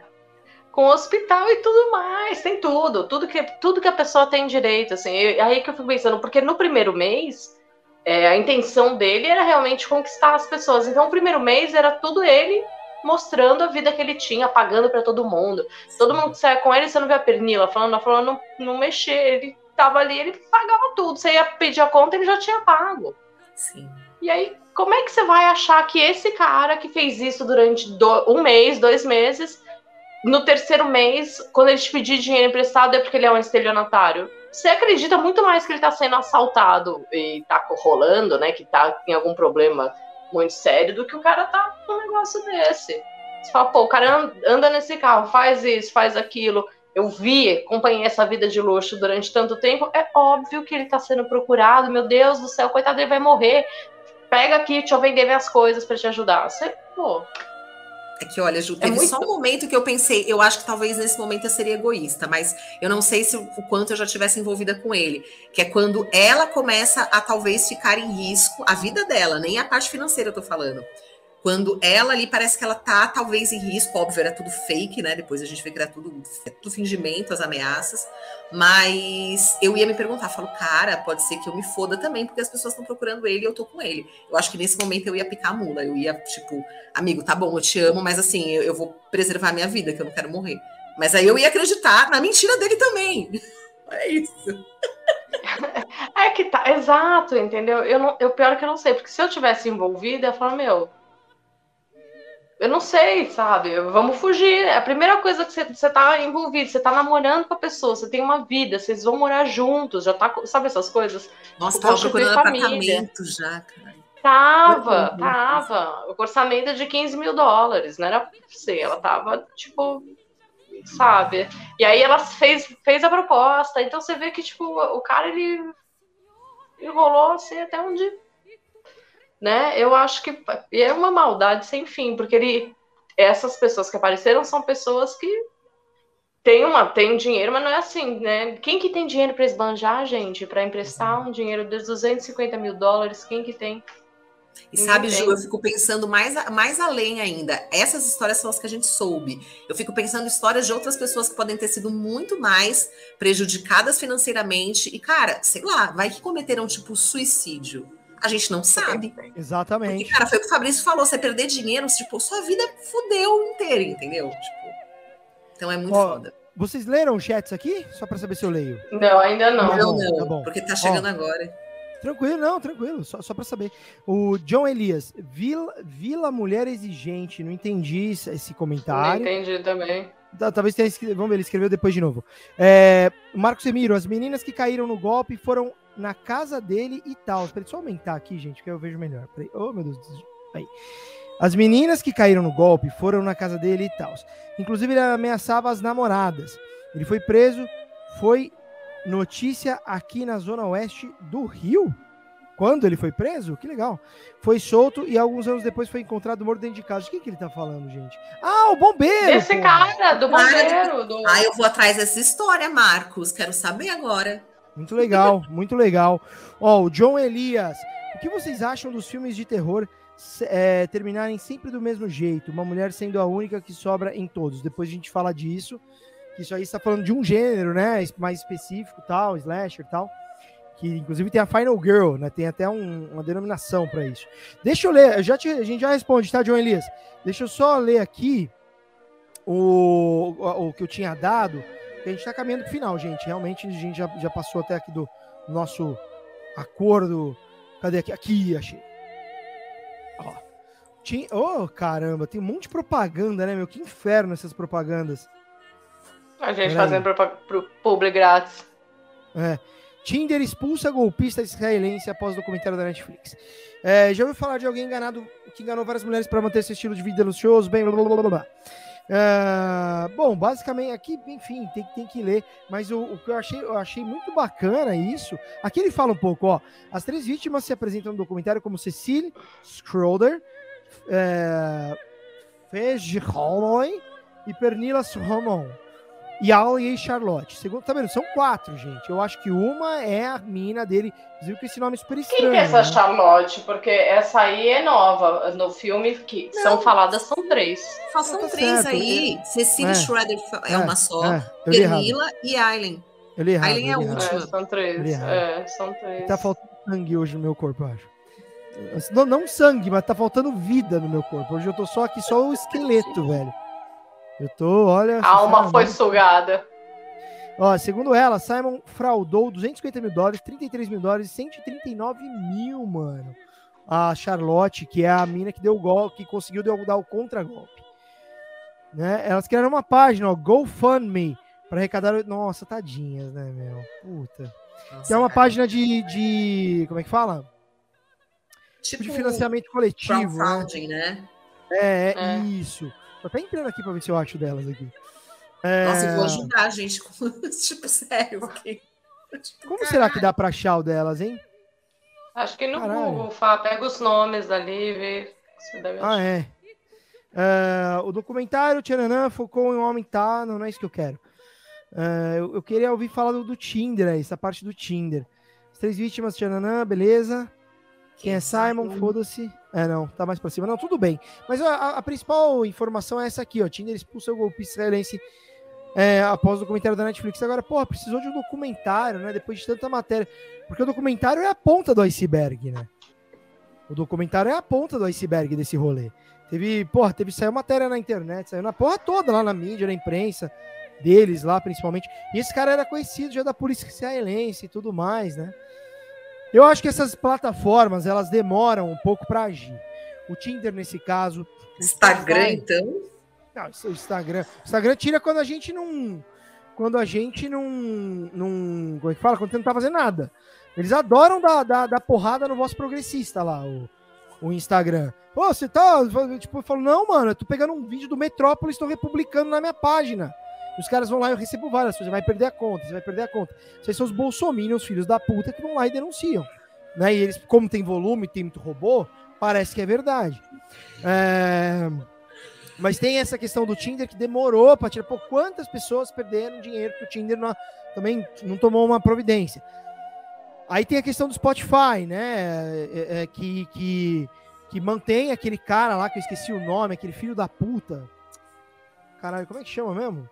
Com hospital e tudo mais, tem tudo, tudo que, tudo que a pessoa tem direito, assim. aí que eu fico pensando, porque no primeiro mês é, a intenção dele era realmente conquistar as pessoas. Então, o primeiro mês era tudo ele mostrando a vida que ele tinha, pagando para todo mundo. Todo mundo que saia com ele, você não vê a pernila falando, falando não, não mexer. Ele tava ali, ele pagava tudo. Você ia pedir a conta, ele já tinha pago. Sim. E aí, como é que você vai achar que esse cara que fez isso durante do, um mês, dois meses, no terceiro mês, quando ele te pedir dinheiro emprestado, é porque ele é um estelionatário? Você acredita muito mais que ele tá sendo assaltado e tá rolando, né? Que tá em algum problema muito sério do que o cara tá com um negócio desse. Você fala, pô, o cara anda nesse carro, faz isso, faz aquilo. Eu vi, acompanhei essa vida de luxo durante tanto tempo. É óbvio que ele tá sendo procurado. Meu Deus do céu, coitado, ele vai morrer. Pega aqui, deixa eu vender minhas coisas para te ajudar. Você, pô, é que, olha, Ju, é teve é muito... só um momento que eu pensei, eu acho que talvez nesse momento eu seria egoísta, mas eu não sei se o quanto eu já tivesse envolvida com ele. Que é quando ela começa a talvez ficar em risco, a vida dela, nem a parte financeira eu tô falando quando ela ali parece que ela tá talvez em risco, óbvio, era tudo fake, né? Depois a gente vê que era tudo, é tudo fingimento, as ameaças. Mas eu ia me perguntar, falo, cara, pode ser que eu me foda também, porque as pessoas estão procurando ele e eu tô com ele. Eu acho que nesse momento eu ia picar a mula, eu ia, tipo, amigo, tá bom, eu te amo, mas assim, eu, eu vou preservar a minha vida, que eu não quero morrer. Mas aí eu ia acreditar na mentira dele também. É isso. É que tá, exato, entendeu? Eu, não, eu pior que eu não sei, porque se eu tivesse envolvida, eu falo, meu, eu não sei, sabe? Vamos fugir. É a primeira coisa que você, você tá envolvido, você tá namorando com a pessoa, você tem uma vida, vocês vão morar juntos, já tá. Sabe essas coisas? Nossa, tava procurando apartamento já, cara. Tava, tava. O orçamento é de 15 mil dólares, não era sei, ela tava, tipo, sabe? E aí ela fez, fez a proposta. Então você vê que, tipo, o cara ele enrolou assim até onde né? Eu acho que é uma maldade sem fim, porque ele, essas pessoas que apareceram são pessoas que têm uma, têm dinheiro, mas não é assim, né? Quem que tem dinheiro para esbanjar, gente, para emprestar um dinheiro de 250 mil dólares? Quem que tem? E sabe, Ju, eu fico pensando mais, mais além ainda. Essas histórias são as que a gente soube. Eu fico pensando em histórias de outras pessoas que podem ter sido muito mais prejudicadas financeiramente. E, cara, sei lá, vai que cometeram, tipo, suicídio a gente não sabe. Exatamente. Porque, cara, foi o que o Fabrício falou: você perder dinheiro, tipo, sua vida fudeu inteira, entendeu? Tipo, então é muito Ó, foda. Vocês leram chats aqui? Só para saber se eu leio. Não, ainda não. Não, não, tá bom. porque tá chegando Ó, agora. Tranquilo, não, tranquilo, só, só para saber. O John Elias, Vila, Vila Mulher Exigente, não entendi esse comentário. Não entendi também. Talvez tenha escrito, vamos ver, ele escreveu depois de novo. É, Marcos Emiro, as meninas que caíram no golpe foram na casa dele e tal. Espera só aumentar aqui, gente, que eu vejo melhor. Peraí. Oh, meu Deus. Aí. As meninas que caíram no golpe foram na casa dele e tal. Inclusive, ele ameaçava as namoradas. Ele foi preso, foi notícia aqui na zona oeste do Rio. Quando ele foi preso? Que legal. Foi solto e alguns anos depois foi encontrado morto dentro de casa. De quem que ele tá falando, gente? Ah, o bombeiro! Esse porra. cara, do bombeiro. Do... Ah, eu vou atrás dessa história, Marcos. Quero saber agora. Muito legal, muito legal. Ó, o John Elias. O que vocês acham dos filmes de terror é, terminarem sempre do mesmo jeito? Uma mulher sendo a única que sobra em todos. Depois a gente fala disso. Isso aí está falando de um gênero, né? Mais específico, tal, slasher tal que inclusive tem a Final Girl, né? Tem até um, uma denominação para isso. Deixa eu ler, eu já te, a gente já responde, tá, John Elias? Deixa eu só ler aqui o, o, que eu tinha dado, a gente está caminhando pro final, gente. Realmente a gente já, já passou até aqui do nosso acordo. Cadê aqui? Aqui, achei. Ó. Tinha, oh, caramba, tem um monte de propaganda, né, meu? Que inferno essas propagandas. A gente fazendo pro publi grátis. É. Tinder expulsa golpista israelense após o documentário da Netflix. É, já ouviu falar de alguém enganado que enganou várias mulheres para manter seu estilo de vida luxuoso? Bem, blá, blá, blá, blá. É, bom, basicamente, aqui, enfim, tem, tem que ler, mas o, o, que eu achei, eu achei muito bacana isso. Aqui ele fala um pouco, ó. As três vítimas se apresentam no documentário como Cecile Schroeder, é, e Pernilla Romon. E e Charlotte. Segundo, tá vendo? São quatro, gente. Eu acho que uma é a mina dele. Viu que esse nome é super estranho. Quem que é essa né? Charlotte? Porque essa aí é nova. No filme que Não. são faladas são três. Só são tá três certo. aí. Cecily é. Schroeder é, é, uma só. É. Pernila e Aileen. Eu errado, Aileen é a última. É, são três. É, são três. Tá faltando sangue hoje no meu corpo, eu acho. Não, não sangue, mas tá faltando vida no meu corpo. Hoje eu tô só aqui, só o esqueleto, velho. Eu tô, olha. A alma foi sugada. Ó, segundo ela, Simon fraudou 250 mil dólares, 33 mil dólares, 139 mil, mano. A Charlotte, que é a mina que deu o golpe, que conseguiu dar o contragolpe. Né? Elas criaram uma página, ó, GoFundMe, para arrecadar. Nossa, tadinhas, né, meu? Puta. Nossa, que é uma cara. página de, de. Como é que fala? Tipo, de financiamento coletivo. Crowdfunding, né? né? É, é, isso. Tô até entrando aqui pra ver se eu acho delas aqui. É... Nossa, eu vou ajudar a gente com. tipo, sério. Porque... Tipo, Como será que dá pra achar o delas, hein? Acho que no Caralho. Google, fala, pega os nomes ali e vê se deve Ah, é. é. o documentário Tchananã focou em um homem tá, não, não é isso que eu quero. É, eu, eu, queria ouvir falar do, do Tinder, essa parte do Tinder. As três vítimas, Tchananã, beleza. Quem é Simon? Foda-se. É, não, tá mais pra cima. Não, tudo bem. Mas a, a principal informação é essa aqui, ó. Tinder expulsa o golpista israelense é, após o documentário da Netflix. Agora, porra, precisou de um documentário, né? Depois de tanta matéria. Porque o documentário é a ponta do iceberg, né? O documentário é a ponta do iceberg desse rolê. Teve, porra, teve, saiu matéria na internet, saiu na porra toda lá na mídia, na imprensa deles lá, principalmente. E esse cara era conhecido já da polícia israelense e tudo mais, né? Eu acho que essas plataformas elas demoram um pouco para agir. O Tinder nesse caso. Instagram, então? Não, o Instagram. O Instagram tira quando a gente não. Quando a gente não. não como é que fala? Quando você não tá fazendo nada. Eles adoram dar, dar, dar porrada no vosso progressista lá, o, o Instagram. Pô, você tá. Tipo, eu falo, não, mano, eu tô pegando um vídeo do Metrópolis, estou republicando na minha página. Os caras vão lá e eu recebo várias coisas. Vai perder a conta, você vai perder a conta. Vocês são os bolsominions, filhos da puta, que vão lá e denunciam. Né? E eles, como tem volume, tem muito robô, parece que é verdade. É... Mas tem essa questão do Tinder que demorou para tirar. Pô, quantas pessoas perderam dinheiro que o Tinder não, também não tomou uma providência? Aí tem a questão do Spotify, né? É, é, que, que, que mantém aquele cara lá, que eu esqueci o nome, aquele filho da puta. Caralho, como é que chama mesmo?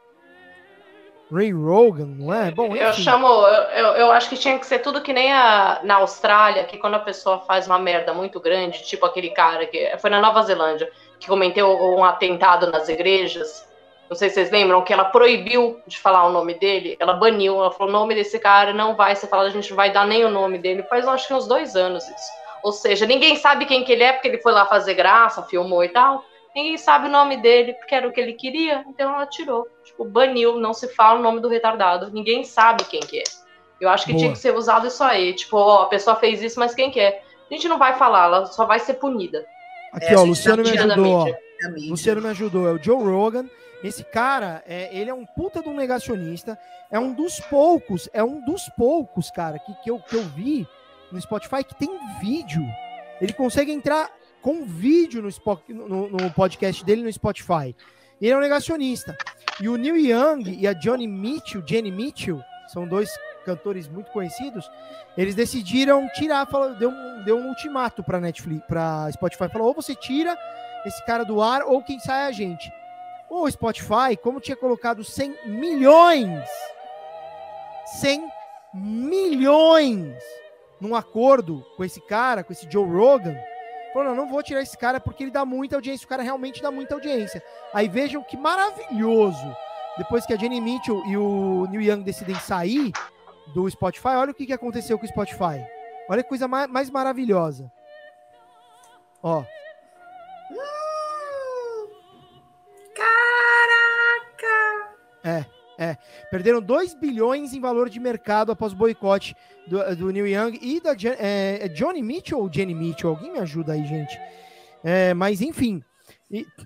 Ray Rogan, não é? Bom, enfim. eu chamo, eu, eu acho que tinha que ser tudo que nem a, na Austrália, que quando a pessoa faz uma merda muito grande, tipo aquele cara que foi na Nova Zelândia, que cometeu um atentado nas igrejas. Não sei se vocês lembram que ela proibiu de falar o nome dele, ela baniu, ela falou: o nome desse cara não vai ser falado, a gente não vai dar nem o nome dele. Faz acho que uns dois anos isso. Ou seja, ninguém sabe quem que ele é, porque ele foi lá fazer graça, filmou e tal. Ninguém sabe o nome dele, porque era o que ele queria, então ela tirou. Tipo, baniu, não se fala o nome do retardado. Ninguém sabe quem que é. Eu acho que Boa. tinha que ser usado isso aí. Tipo, ó, a pessoa fez isso, mas quem que é? A gente não vai falar, ela só vai ser punida. Aqui, é, ó, Luciano me ajudou, ó. Luciano me ajudou. É o Joe Rogan. Esse cara, é, ele é um puta de um negacionista, é um dos poucos, é um dos poucos, cara, que, que, eu, que eu vi no Spotify que tem vídeo. Ele consegue entrar com vídeo no, no, no podcast dele no Spotify. Ele é um negacionista. E o Neil Young e a Johnny Mitchell, Jenny Mitchell, são dois cantores muito conhecidos, eles decidiram tirar, falou, deu, um, deu um ultimato para Netflix, para Spotify, falou: ou você tira esse cara do ar, ou quem sai é a gente. O Spotify, como tinha colocado 100 milhões, 100 milhões num acordo com esse cara, com esse Joe Rogan, falou: não, não vou tirar esse cara porque ele dá muita audiência, o cara realmente dá muita audiência. Aí vejam que maravilhoso. Depois que a Jenny Mitchell e o Neil Young decidem sair, do Spotify, olha o que, que aconteceu com o Spotify. Olha que coisa mais, mais maravilhosa. Ó. É. Perderam 2 bilhões em valor de mercado após o boicote do, do Neil Young e da é, é Johnny Mitchell ou Jenny Mitchell. Alguém me ajuda aí, gente. É, mas enfim.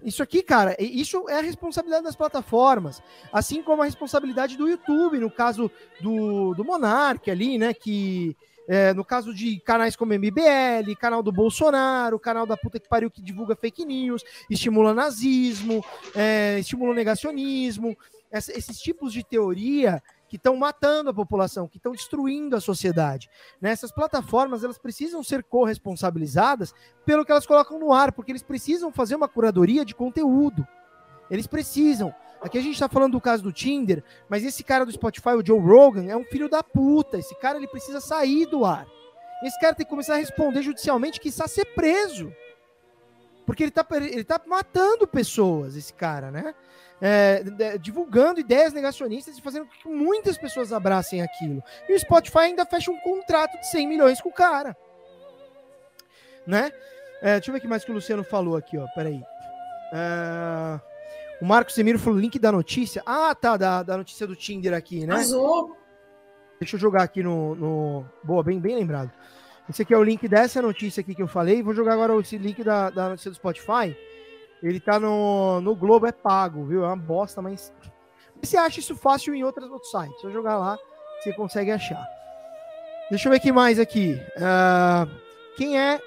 Isso aqui, cara, isso é a responsabilidade das plataformas, assim como a responsabilidade do YouTube, no caso do, do Monark ali, né? Que é, no caso de canais como MBL, canal do Bolsonaro, canal da puta que pariu que divulga fake news, estimula nazismo, é, estimula negacionismo, essa, esses tipos de teoria que estão matando a população, que estão destruindo a sociedade. Né? Essas plataformas elas precisam ser corresponsabilizadas pelo que elas colocam no ar, porque eles precisam fazer uma curadoria de conteúdo. Eles precisam. Aqui a gente está falando do caso do Tinder, mas esse cara do Spotify, o Joe Rogan, é um filho da puta. Esse cara ele precisa sair do ar. Esse cara tem que começar a responder judicialmente que está ser preso. Porque ele está ele tá matando pessoas, esse cara, né? É, divulgando ideias negacionistas e fazendo com que muitas pessoas abracem aquilo. E o Spotify ainda fecha um contrato de 100 milhões com o cara. Né? É, deixa eu ver o que mais que o Luciano falou aqui, ó. Peraí. É, o Marcos Semiro falou link da notícia. Ah, tá, da, da notícia do Tinder aqui, né? Azul. Deixa eu jogar aqui no, no. Boa, bem, bem lembrado. Esse aqui é o link dessa notícia aqui que eu falei. Vou jogar agora esse link da, da notícia do Spotify. Ele tá no, no Globo, é pago, viu? É uma bosta, mas. Você acha isso fácil em outros, outros sites. Se jogar lá, você consegue achar. Deixa eu ver aqui mais aqui. Uh, quem é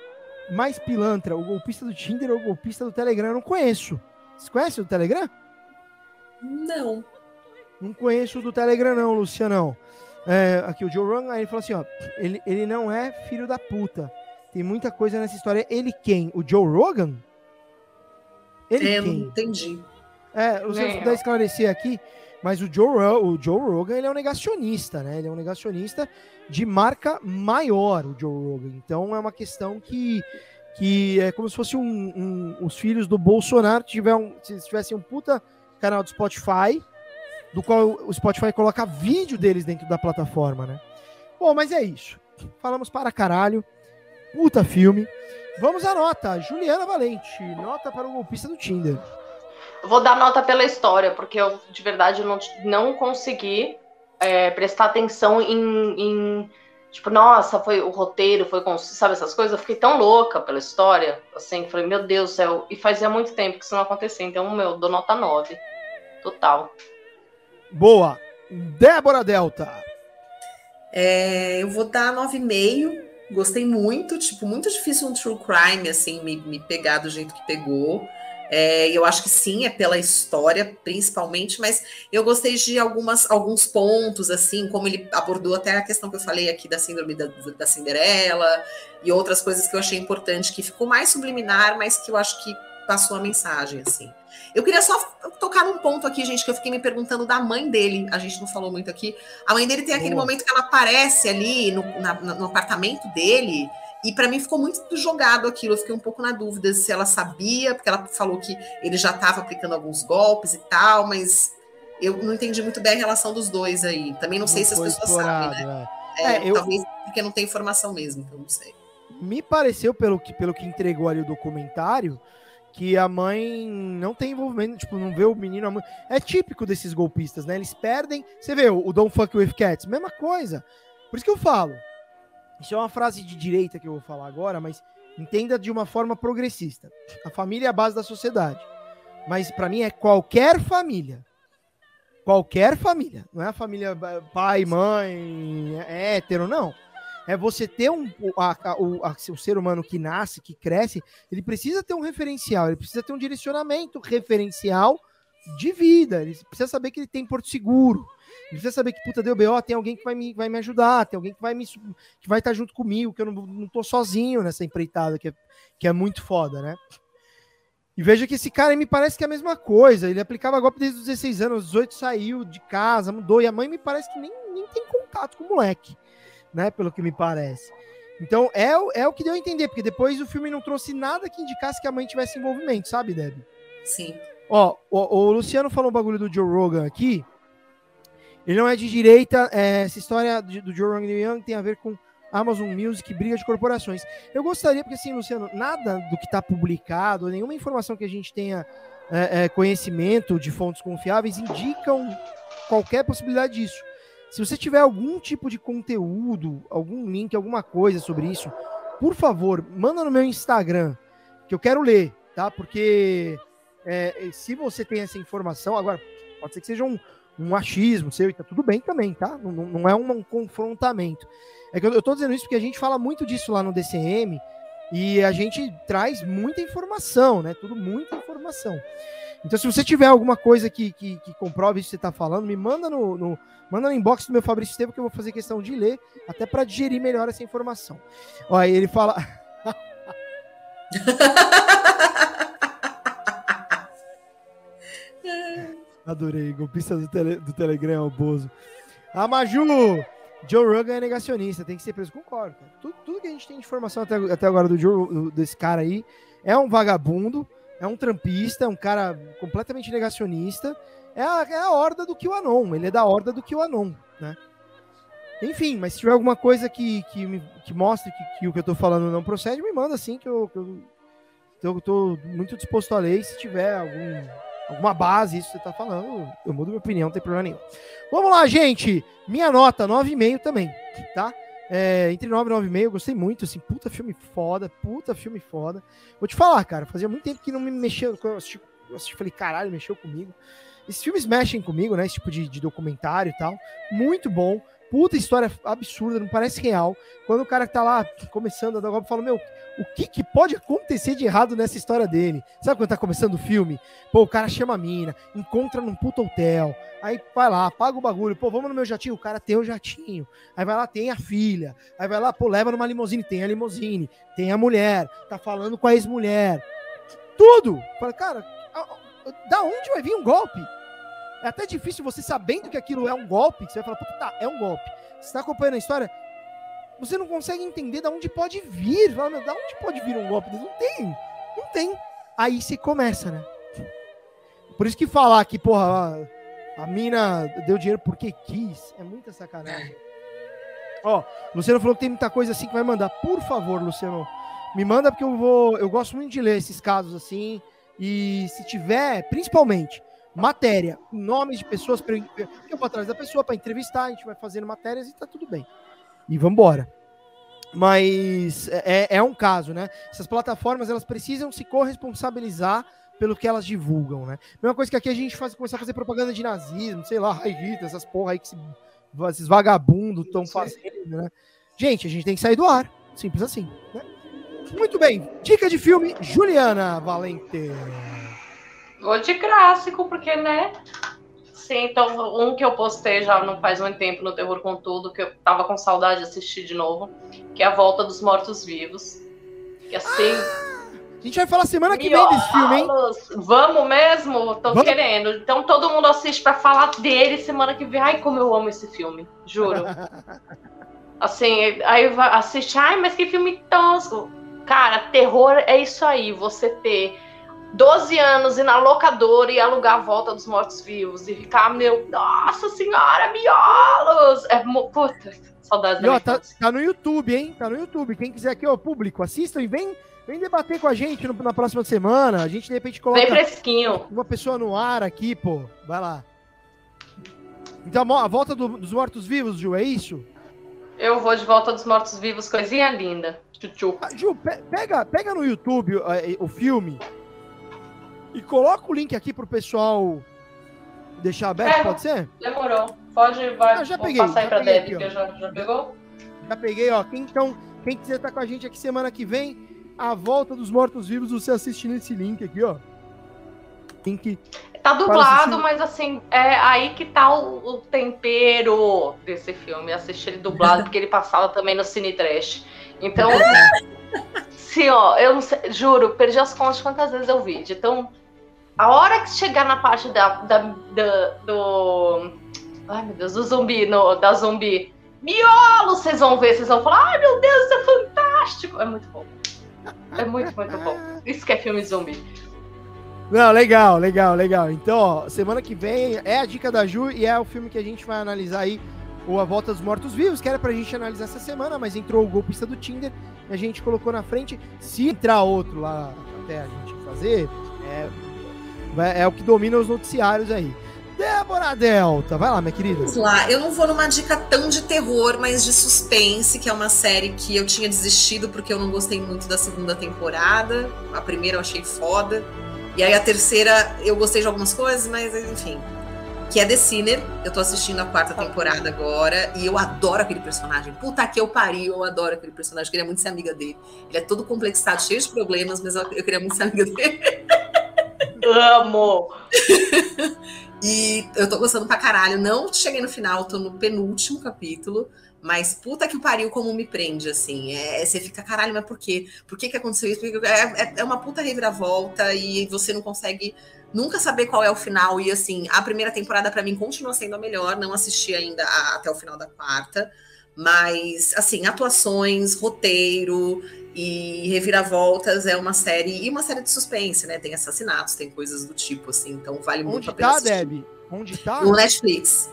mais pilantra? O golpista do Tinder ou o golpista do Telegram? Eu não conheço. Você conhece o Telegram? Não. Não conheço o do Telegram, não, Lucianão. É, aqui o Joe Rogan, aí ele falou assim: ó, ele, ele não é filho da puta. Tem muita coisa nessa história. Ele quem? O Joe Rogan? Ele é, quem? entendi. É, não sei se puder esclarecer aqui, mas o Joe, o Joe Rogan ele é um negacionista, né? Ele é um negacionista de marca maior, o Joe Rogan. Então é uma questão que, que é como se fosse um, um os filhos do Bolsonaro tiver um, se tivessem um puta canal do Spotify, do qual o Spotify coloca vídeo deles dentro da plataforma, né? Bom, mas é isso. Falamos para caralho. Puta filme. Vamos à nota. Juliana Valente, nota para o golpista do Tinder. Eu vou dar nota pela história, porque eu de verdade não, não consegui é, prestar atenção em, em, Tipo, nossa, foi o roteiro, foi com. Sabe essas coisas? Eu fiquei tão louca pela história, assim, falei, meu Deus do céu. E fazia muito tempo que isso não acontecia, então, meu, dou nota 9. Total. Boa. Débora Delta. É, eu vou dar 9,5 Gostei muito, tipo, muito difícil um true crime, assim, me, me pegar do jeito que pegou. É, eu acho que sim, é pela história, principalmente, mas eu gostei de algumas, alguns pontos, assim, como ele abordou até a questão que eu falei aqui da síndrome da, da Cinderela e outras coisas que eu achei importante, que ficou mais subliminar, mas que eu acho que passou a mensagem, assim. Eu queria só tocar num ponto aqui, gente, que eu fiquei me perguntando da mãe dele. A gente não falou muito aqui. A mãe dele tem aquele Boa. momento que ela aparece ali no, na, no apartamento dele. E para mim ficou muito jogado aquilo. Eu fiquei um pouco na dúvida se ela sabia, porque ela falou que ele já estava aplicando alguns golpes e tal, mas eu não entendi muito bem a relação dos dois aí. Também não, não sei se as pessoas explorado, sabem, né? É. É, eu... Talvez porque não tem informação mesmo, então não sei. Me pareceu, pelo que, pelo que entregou ali o documentário, que a mãe não tem envolvimento, tipo, não vê o menino. Mãe... É típico desses golpistas, né? Eles perdem. Você vê o, Don't Fuck With Cats, mesma coisa. Por isso que eu falo. Isso é uma frase de direita que eu vou falar agora, mas entenda de uma forma progressista. A família é a base da sociedade. Mas para mim é qualquer família. Qualquer família. Não é a família pai, mãe, é hétero, não. É você ter um. A, a, o, a, o ser humano que nasce, que cresce, ele precisa ter um referencial, ele precisa ter um direcionamento referencial de vida. Ele precisa saber que ele tem Porto Seguro. Ele precisa saber que, puta, deu BO, tem alguém que vai me, vai me ajudar, tem alguém que vai me que vai estar junto comigo, que eu não, não tô sozinho nessa empreitada, que é, que é muito foda, né? E veja que esse cara me parece que é a mesma coisa. Ele aplicava golpe desde os 16 anos, aos 18 saiu de casa, mudou. E a mãe me parece que nem, nem tem contato com o moleque, né? Pelo que me parece. Então é, é o que deu a entender, porque depois o filme não trouxe nada que indicasse que a mãe tivesse envolvimento, sabe, Deb? Sim. Ó, o, o Luciano falou um bagulho do Joe Rogan aqui. Ele não é de direita. É, essa história do Joe Rogan Young tem a ver com Amazon Music, briga de corporações. Eu gostaria, porque assim, Luciano, nada do que está publicado, nenhuma informação que a gente tenha é, é, conhecimento de fontes confiáveis indicam qualquer possibilidade disso. Se você tiver algum tipo de conteúdo, algum link, alguma coisa sobre isso, por favor, manda no meu Instagram, que eu quero ler, tá? Porque é, se você tem essa informação, agora, pode ser que seja um, um achismo seu, e tá tudo bem também, tá? Não, não é um, um confrontamento. É que eu, eu tô dizendo isso porque a gente fala muito disso lá no DCM e a gente traz muita informação, né? Tudo muita informação. Então, se você tiver alguma coisa que, que, que comprove isso que você está falando, me manda no, no, manda no inbox do meu Fabrício Estevam que eu vou fazer questão de ler, até para digerir melhor essa informação. Olha, ele fala. Adorei, golpista do, tele, do Telegram, o Bozo. A Maju, Joe Rogan é negacionista, tem que ser preso. Concordo. Tudo, tudo que a gente tem de informação até, até agora do Joe, desse cara aí é um vagabundo, é um trampista, é um cara completamente negacionista. É a, é a horda do QAnon, ele é da horda do QAnon, né? Enfim, mas se tiver alguma coisa que, que, me, que mostre que, que, o que eu tô falando não procede, me manda assim que eu, que eu, eu tô muito disposto a ler. Se tiver algum, alguma base, isso que você tá falando, eu mudo minha opinião, não tem problema nenhum. Vamos lá, gente. Minha nota, 9,5 também, tá? É, entre 9 e 9,5, eu gostei muito, assim, puta filme foda, puta filme foda. Vou te falar, cara, fazia muito tempo que não me mexeu, eu assisti, eu assisti falei, caralho, mexeu comigo. Esses filmes mexem comigo, né, esse tipo de, de documentário e tal, muito bom puta história absurda, não parece real. Quando o cara que tá lá começando a dar golpe fala, meu, o que, que pode acontecer de errado nessa história dele? Sabe quando tá começando o filme? Pô, o cara chama a mina, encontra num puto hotel, aí vai lá, paga o bagulho, pô, vamos no meu jatinho, o cara tem o jatinho, aí vai lá, tem a filha, aí vai lá, pô, leva numa limusine, tem a limusine, tem a mulher, tá falando com a ex-mulher, tudo! Fala, cara, da onde vai vir um golpe? É até difícil você sabendo que aquilo é um golpe, você vai falar, puta, tá, é um golpe. Você está acompanhando a história, você não consegue entender de onde pode vir. Fala, meu, onde pode vir um golpe? Não tem, não tem. Aí você começa, né? Por isso que falar que, porra, a mina deu dinheiro porque quis, é muita sacanagem. Ó, Luciano falou que tem muita coisa assim que vai mandar. Por favor, Luciano, me manda porque eu vou, eu gosto muito de ler esses casos assim. E se tiver, principalmente, matéria, nomes de pessoas eu vou atrás da pessoa para entrevistar, a gente vai fazendo matérias e tá tudo bem. E vamos embora. Mas é, é, é um caso, né? Essas plataformas elas precisam se corresponsabilizar pelo que elas divulgam, né? Mesma coisa que aqui a gente faz começar a fazer propaganda de nazismo, sei lá, Hitler, essas porra aí que se, esses vagabundos estão fazendo, né? Gente, a gente tem que sair do ar. Simples assim, né? Muito bem. Dica de filme, Juliana Valente. Vou de clássico, porque, né? Sim, então um que eu postei já não faz muito tempo no Terror com Tudo, que eu tava com saudade de assistir de novo, que é A Volta dos Mortos-Vivos. Que assim. Ah, a gente vai falar semana que vem desse filme, hein? Vamos mesmo? Tô Vamos. querendo. Então todo mundo assiste para falar dele semana que vem. Ai, como eu amo esse filme, juro. assim, aí assiste, ai, mas que filme tosco. Cara, terror é isso aí, você ter 12 anos ir na locadora e alugar a volta dos mortos-vivos e ficar, meu, nossa senhora, miolos! É, puta, saudade e, ó, tá, tá, no YouTube, hein? Tá no YouTube. Quem quiser aqui, ó, público, assistam e vem, vem debater com a gente no, na próxima semana. A gente, de repente, coloca vem fresquinho. uma pessoa no ar aqui, pô. Vai lá. Então, a volta do, dos mortos-vivos, Ju, é isso? Eu vou de volta dos mortos-vivos, coisinha linda. Ah, Ju, pe pega, pega no YouTube uh, o filme E coloca o link aqui pro pessoal deixar aberto, é, pode ser? Demorou. Pode, vai. Eu já peguei. Passar aí pra Deb, que já, já pegou? Já peguei, ó. Quem, então, quem quiser estar tá com a gente aqui semana que vem, a volta dos mortos-vivos, você assiste nesse link aqui, ó. Link. Tá dublado, mas assim, é aí que tá o, o tempero desse filme. Assistir ele dublado, porque ele passava também no Cine Trash. Então, sim, ó, eu sei, juro, perdi as contas de quantas vezes eu vi. Então, a hora que chegar na parte da, da, da do. Ai, meu Deus, do zumbi, no, da zumbi. Miolo, vocês vão ver, vocês vão falar, ai meu Deus, isso é fantástico. É muito bom. É muito, muito bom. Isso que é filme zumbi. Não, legal, legal, legal. Então, ó, semana que vem é a dica da Ju e é o filme que a gente vai analisar aí, o A Volta dos Mortos Vivos, que era pra gente analisar essa semana, mas entrou o golpista do Tinder e a gente colocou na frente. Se entrar outro lá até a gente fazer, é, é o que domina os noticiários aí. Débora Delta, vai lá, minha querida. Vamos lá, eu não vou numa dica tão de terror, mas de suspense, que é uma série que eu tinha desistido porque eu não gostei muito da segunda temporada. A primeira eu achei foda. E aí a terceira eu gostei de algumas coisas, mas enfim. Que é The Sinner. Eu tô assistindo a quarta temporada agora e eu adoro aquele personagem. Puta que eu pari, eu adoro aquele personagem. Eu queria muito ser amiga dele. Ele é todo complexado, cheio de problemas, mas eu queria muito ser amiga dele. Amo! e eu tô gostando pra caralho. Não cheguei no final, tô no penúltimo capítulo. Mas puta que pariu como me prende, assim. É, é, você fica, caralho, mas por quê? Por que que aconteceu isso? É, é, é uma puta reviravolta e você não consegue nunca saber qual é o final. E assim, a primeira temporada para mim continua sendo a melhor. Não assisti ainda a, até o final da quarta. Mas, assim, atuações, roteiro e reviravoltas é uma série. E uma série de suspense, né? Tem assassinatos, tem coisas do tipo, assim. Então vale Onde muito a pena. Onde tá, Deb? Onde tá? No Netflix.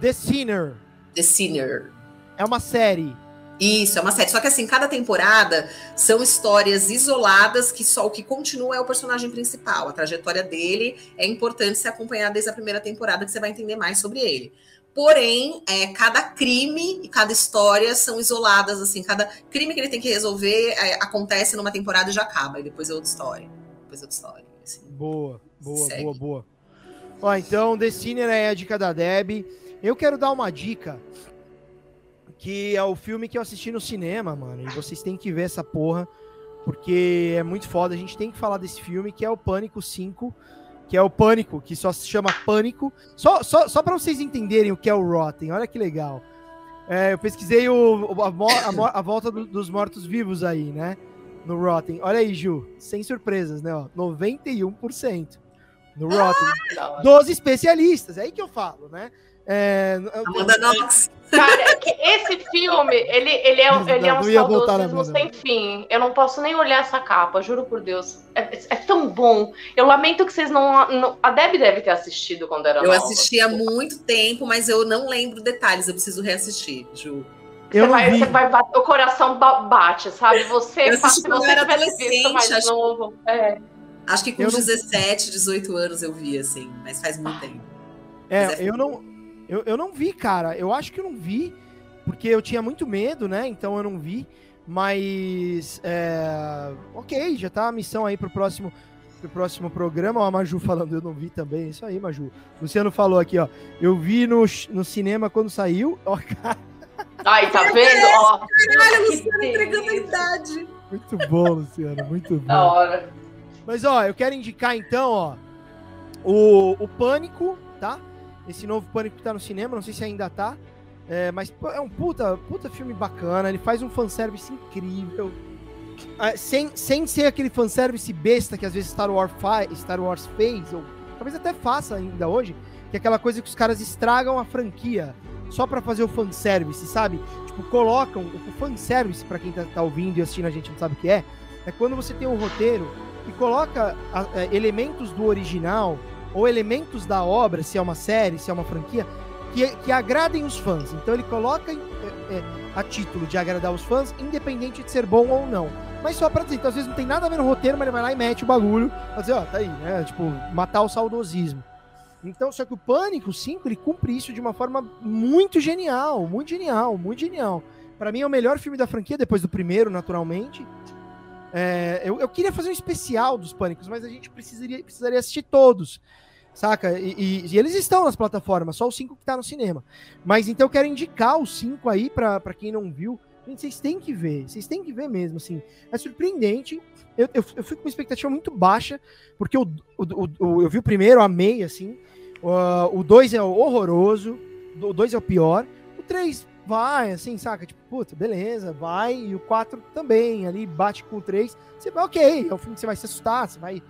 The Sinner. The Sinner. É uma série. Isso, é uma série. Só que assim, cada temporada são histórias isoladas que só o que continua é o personagem principal. A trajetória dele é importante se acompanhar desde a primeira temporada, que você vai entender mais sobre ele. Porém, é, cada crime e cada história são isoladas, assim, cada crime que ele tem que resolver é, acontece numa temporada e já acaba, e depois é outra história. Depois é outra história. Assim. Boa, boa, Segue. boa, boa. Ó, então, The Sinner é a dica da Deb. Eu quero dar uma dica que é o filme que eu assisti no cinema, mano. E vocês têm que ver essa porra, porque é muito foda. A gente tem que falar desse filme, que é o Pânico 5, que é o Pânico, que só se chama Pânico. Só, só, só para vocês entenderem o que é o Rotten, olha que legal. É, eu pesquisei o, a, a, a volta do, dos mortos-vivos aí, né? No Rotten. Olha aí, Ju, sem surpresas, né? Ó, 91% no Rotten. Ah, dos especialistas, é aí que eu falo, né? É, Amanda Knox. Cara, é esse filme, ele, ele é, ele é um saudosismo sem fim. Eu não posso nem olhar essa capa, juro por Deus. É, é tão bom. Eu lamento que vocês não, não, A Deb deve ter assistido quando era Eu nova. assisti há muito tempo, mas eu não lembro detalhes. Eu preciso reassistir, Ju. Você vai, você vai bater, o coração bate, sabe? Você, eu se você era adolescente, mais acho, novo. É. Acho que com eu 17, não... 18 anos eu vi, assim, mas faz muito tempo. É, é eu não eu, eu não vi, cara. Eu acho que eu não vi, porque eu tinha muito medo, né? Então eu não vi. Mas. É... Ok, já tá a missão aí pro próximo, pro próximo programa. Ó, a Maju falando, eu não vi também. Isso aí, Maju. Luciano falou aqui, ó. Eu vi no, no cinema quando saiu. Ó, cara. Ai, tá vendo? Ó. Caralho, Luciano entregando a idade. Muito bom, Luciano, muito bom. Da hora. Mas, ó, eu quero indicar então, ó, o, o Pânico, tá? Esse novo Pânico que tá no cinema, não sei se ainda tá. É, mas é um puta, puta filme bacana. Ele faz um fanservice incrível. É, sem, sem ser aquele fanservice besta que às vezes Star Wars, Star Wars fez, ou talvez até faça ainda hoje, que é aquela coisa que os caras estragam a franquia só para fazer o fanservice, sabe? Tipo, colocam o fanservice, para quem tá, tá, ouvindo e assistindo a gente não sabe o que é, é quando você tem um roteiro que coloca a, a, é, elementos do original ou elementos da obra, se é uma série, se é uma franquia, que, que agradem os fãs. Então ele coloca é, é, a título de agradar os fãs, independente de ser bom ou não. Mas só pra dizer, então às vezes não tem nada a ver no roteiro, mas ele vai lá e mete o bagulho, pra dizer, ó, tá aí, né? Tipo, matar o saudosismo. Então, só que o Pânico 5, ele cumpre isso de uma forma muito genial, muito genial, muito genial. Para mim é o melhor filme da franquia, depois do primeiro, naturalmente. É, eu, eu, queria fazer um especial dos Pânicos, mas a gente precisaria, precisaria assistir todos, saca? E, e, e eles estão nas plataformas, só os cinco que tá no cinema. Mas então eu quero indicar os cinco aí para quem não viu. Gente, vocês têm que ver, vocês têm que ver mesmo, assim. É surpreendente. Eu, eu, eu fico com uma expectativa muito baixa, porque o, o, o eu vi o primeiro, amei, assim. o dois é horroroso, o dois é o pior. O três vai, assim, saca? Tipo, puta, beleza, vai. E o 4 também, ali bate com o 3. Você vai, ok, é o filme que você vai se assustar, você vai.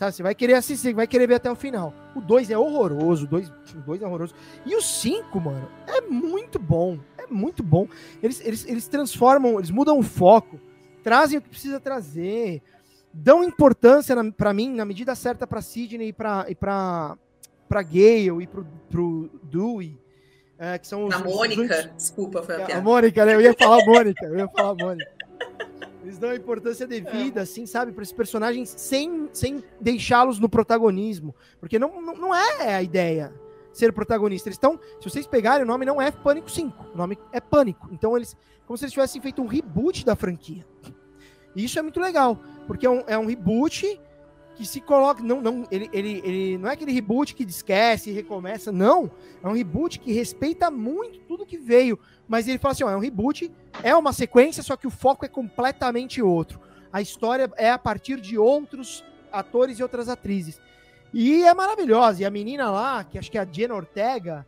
Sabe, você vai querer assistir, vai querer ver até o final. O 2 é horroroso, o 2 é horroroso. E o 5, mano, é muito bom. É muito bom. Eles, eles, eles transformam, eles mudam o foco, trazem o que precisa trazer, dão importância para mim, na medida certa, para Sidney e para e pra, pra Gale e pro, pro Dewey é, que são os, a Mônica, os... desculpa, foi a piada. A Mônica, né? Eu ia falar Mônica, eu ia falar Mônica. Eles dão importância devida, é. assim, sabe, para esses personagens sem, sem deixá-los no protagonismo. Porque não, não, não é a ideia ser protagonista. Eles estão, se vocês pegarem, o nome não é Pânico 5, o nome é Pânico. Então eles, como se eles tivessem feito um reboot da franquia. E isso é muito legal, porque é um, é um reboot que se coloca. Não, não, ele, ele, ele não é aquele reboot que esquece e recomeça, não. É um reboot que respeita muito tudo que veio. Mas ele fala assim: ó, é um reboot, é uma sequência, só que o foco é completamente outro. A história é a partir de outros atores e outras atrizes. E é maravilhosa. E a menina lá, que acho que é a Jenna Ortega,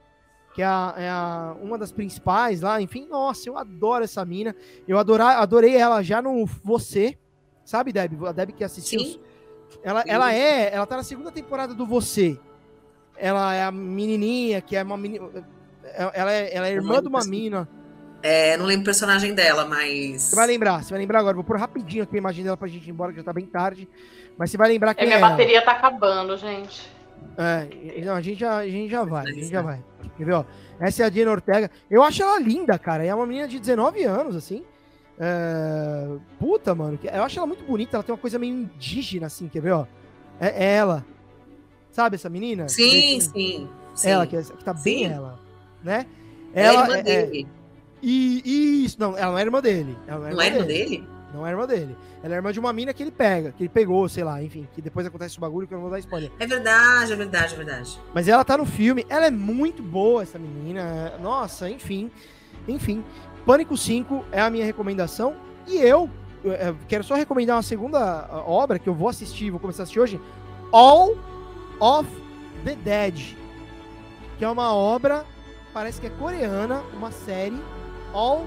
que é, a, é a, uma das principais lá, enfim, nossa, eu adoro essa mina. Eu adorar, adorei ela já no Você, sabe, Deb? A Deb que assistiu Sim. ela, ela é, ela tá na segunda temporada do Você. Ela é a menininha, que é uma menina. Ela é, ela é irmã de uma mina. É, não lembro o personagem dela, mas. Você vai lembrar, você vai lembrar agora. Vou pôr rapidinho aqui a imagem dela pra gente ir embora, que já tá bem tarde. Mas você vai lembrar que. É, minha é bateria ela. tá acabando, gente. É, não, a gente já, a gente já vai, a gente já vai. Quer ver, ó? Essa é a Diana Ortega. Eu acho ela linda, cara. É uma menina de 19 anos, assim. É... Puta, mano. Eu acho ela muito bonita. Ela tem uma coisa meio indígena, assim, quer ver, ó? É, é ela. Sabe essa menina? Sim, sim, sim. Ela, que, que tá bem sim. ela, né? Ela, é irmã é, dele. E, e, isso, não, ela não é irmã dele. Ela não é, não irmã, é irmã dele. dele? Não é irmã dele. Ela é irmã de uma mina que ele pega, que ele pegou, sei lá, enfim, que depois acontece o bagulho que eu não vou dar spoiler. É verdade, é verdade, é verdade. Mas ela tá no filme, ela é muito boa, essa menina. Nossa, enfim. Enfim. Pânico 5 é a minha recomendação. E eu, eu é, quero só recomendar uma segunda obra que eu vou assistir, vou começar a assistir hoje. All of the Dead. Que é uma obra, parece que é coreana, uma série. All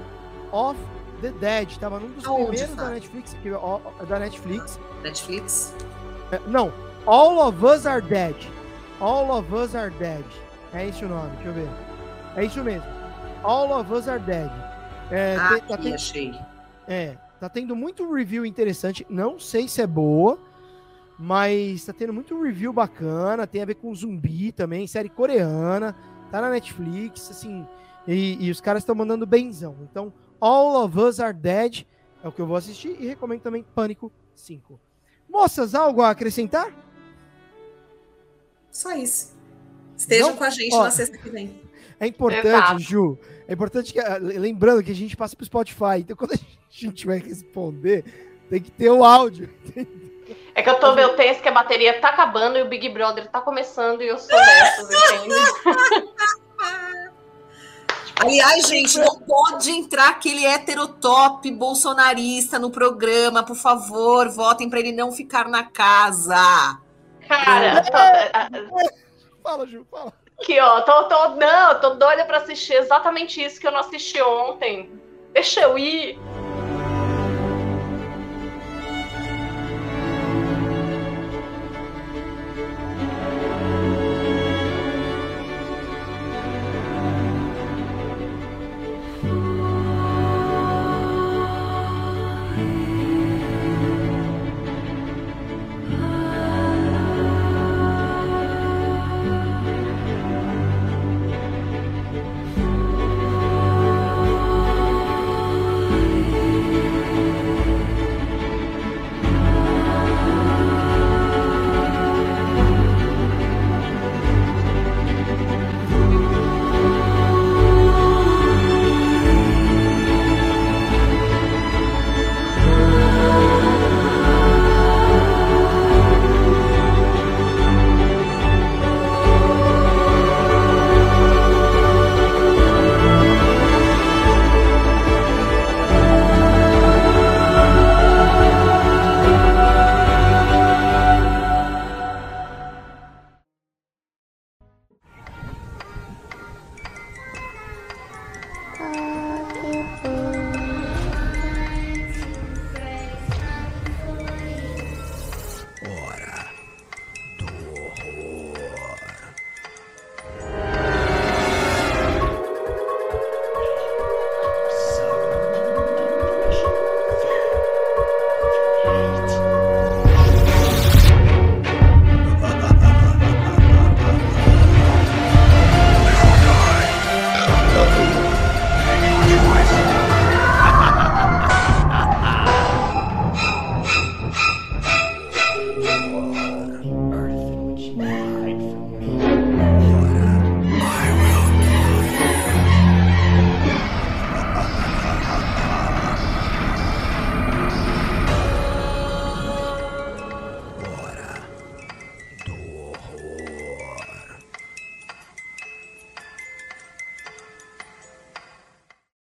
of the Dead. Tava num dos Aonde primeiros da Netflix. Que, ó, da Netflix. Netflix? É, não. All of Us Are Dead. All of Us Are Dead. É esse o nome, deixa eu ver. É isso mesmo. All of Us Are Dead. É, ah, tá tendo, achei. É, tá tendo muito review interessante. Não sei se é boa, mas tá tendo muito review bacana. Tem a ver com zumbi também, série coreana. Tá na Netflix, assim. E, e os caras estão mandando benzão. Então, All of Us Are Dead é o que eu vou assistir e recomendo também Pânico 5. Moças, algo a acrescentar? Só isso. Estejam Não? com a gente Ó, na sexta que vem. É importante, Exato. Ju. É importante que, ah, lembrando que a gente passa pro Spotify. Então, quando a gente vai responder, tem que ter o áudio. É que eu tô meio tenso que a bateria tá acabando e o Big Brother tá começando e eu sou dessas, entende? Aliás, gente, não pode entrar aquele heterotop bolsonarista no programa, por favor, votem para ele não ficar na casa. Cara, fala, Ju, fala. Aqui, ó, tô, tô, não, tô doida pra assistir exatamente isso que eu não assisti ontem. Deixa eu ir.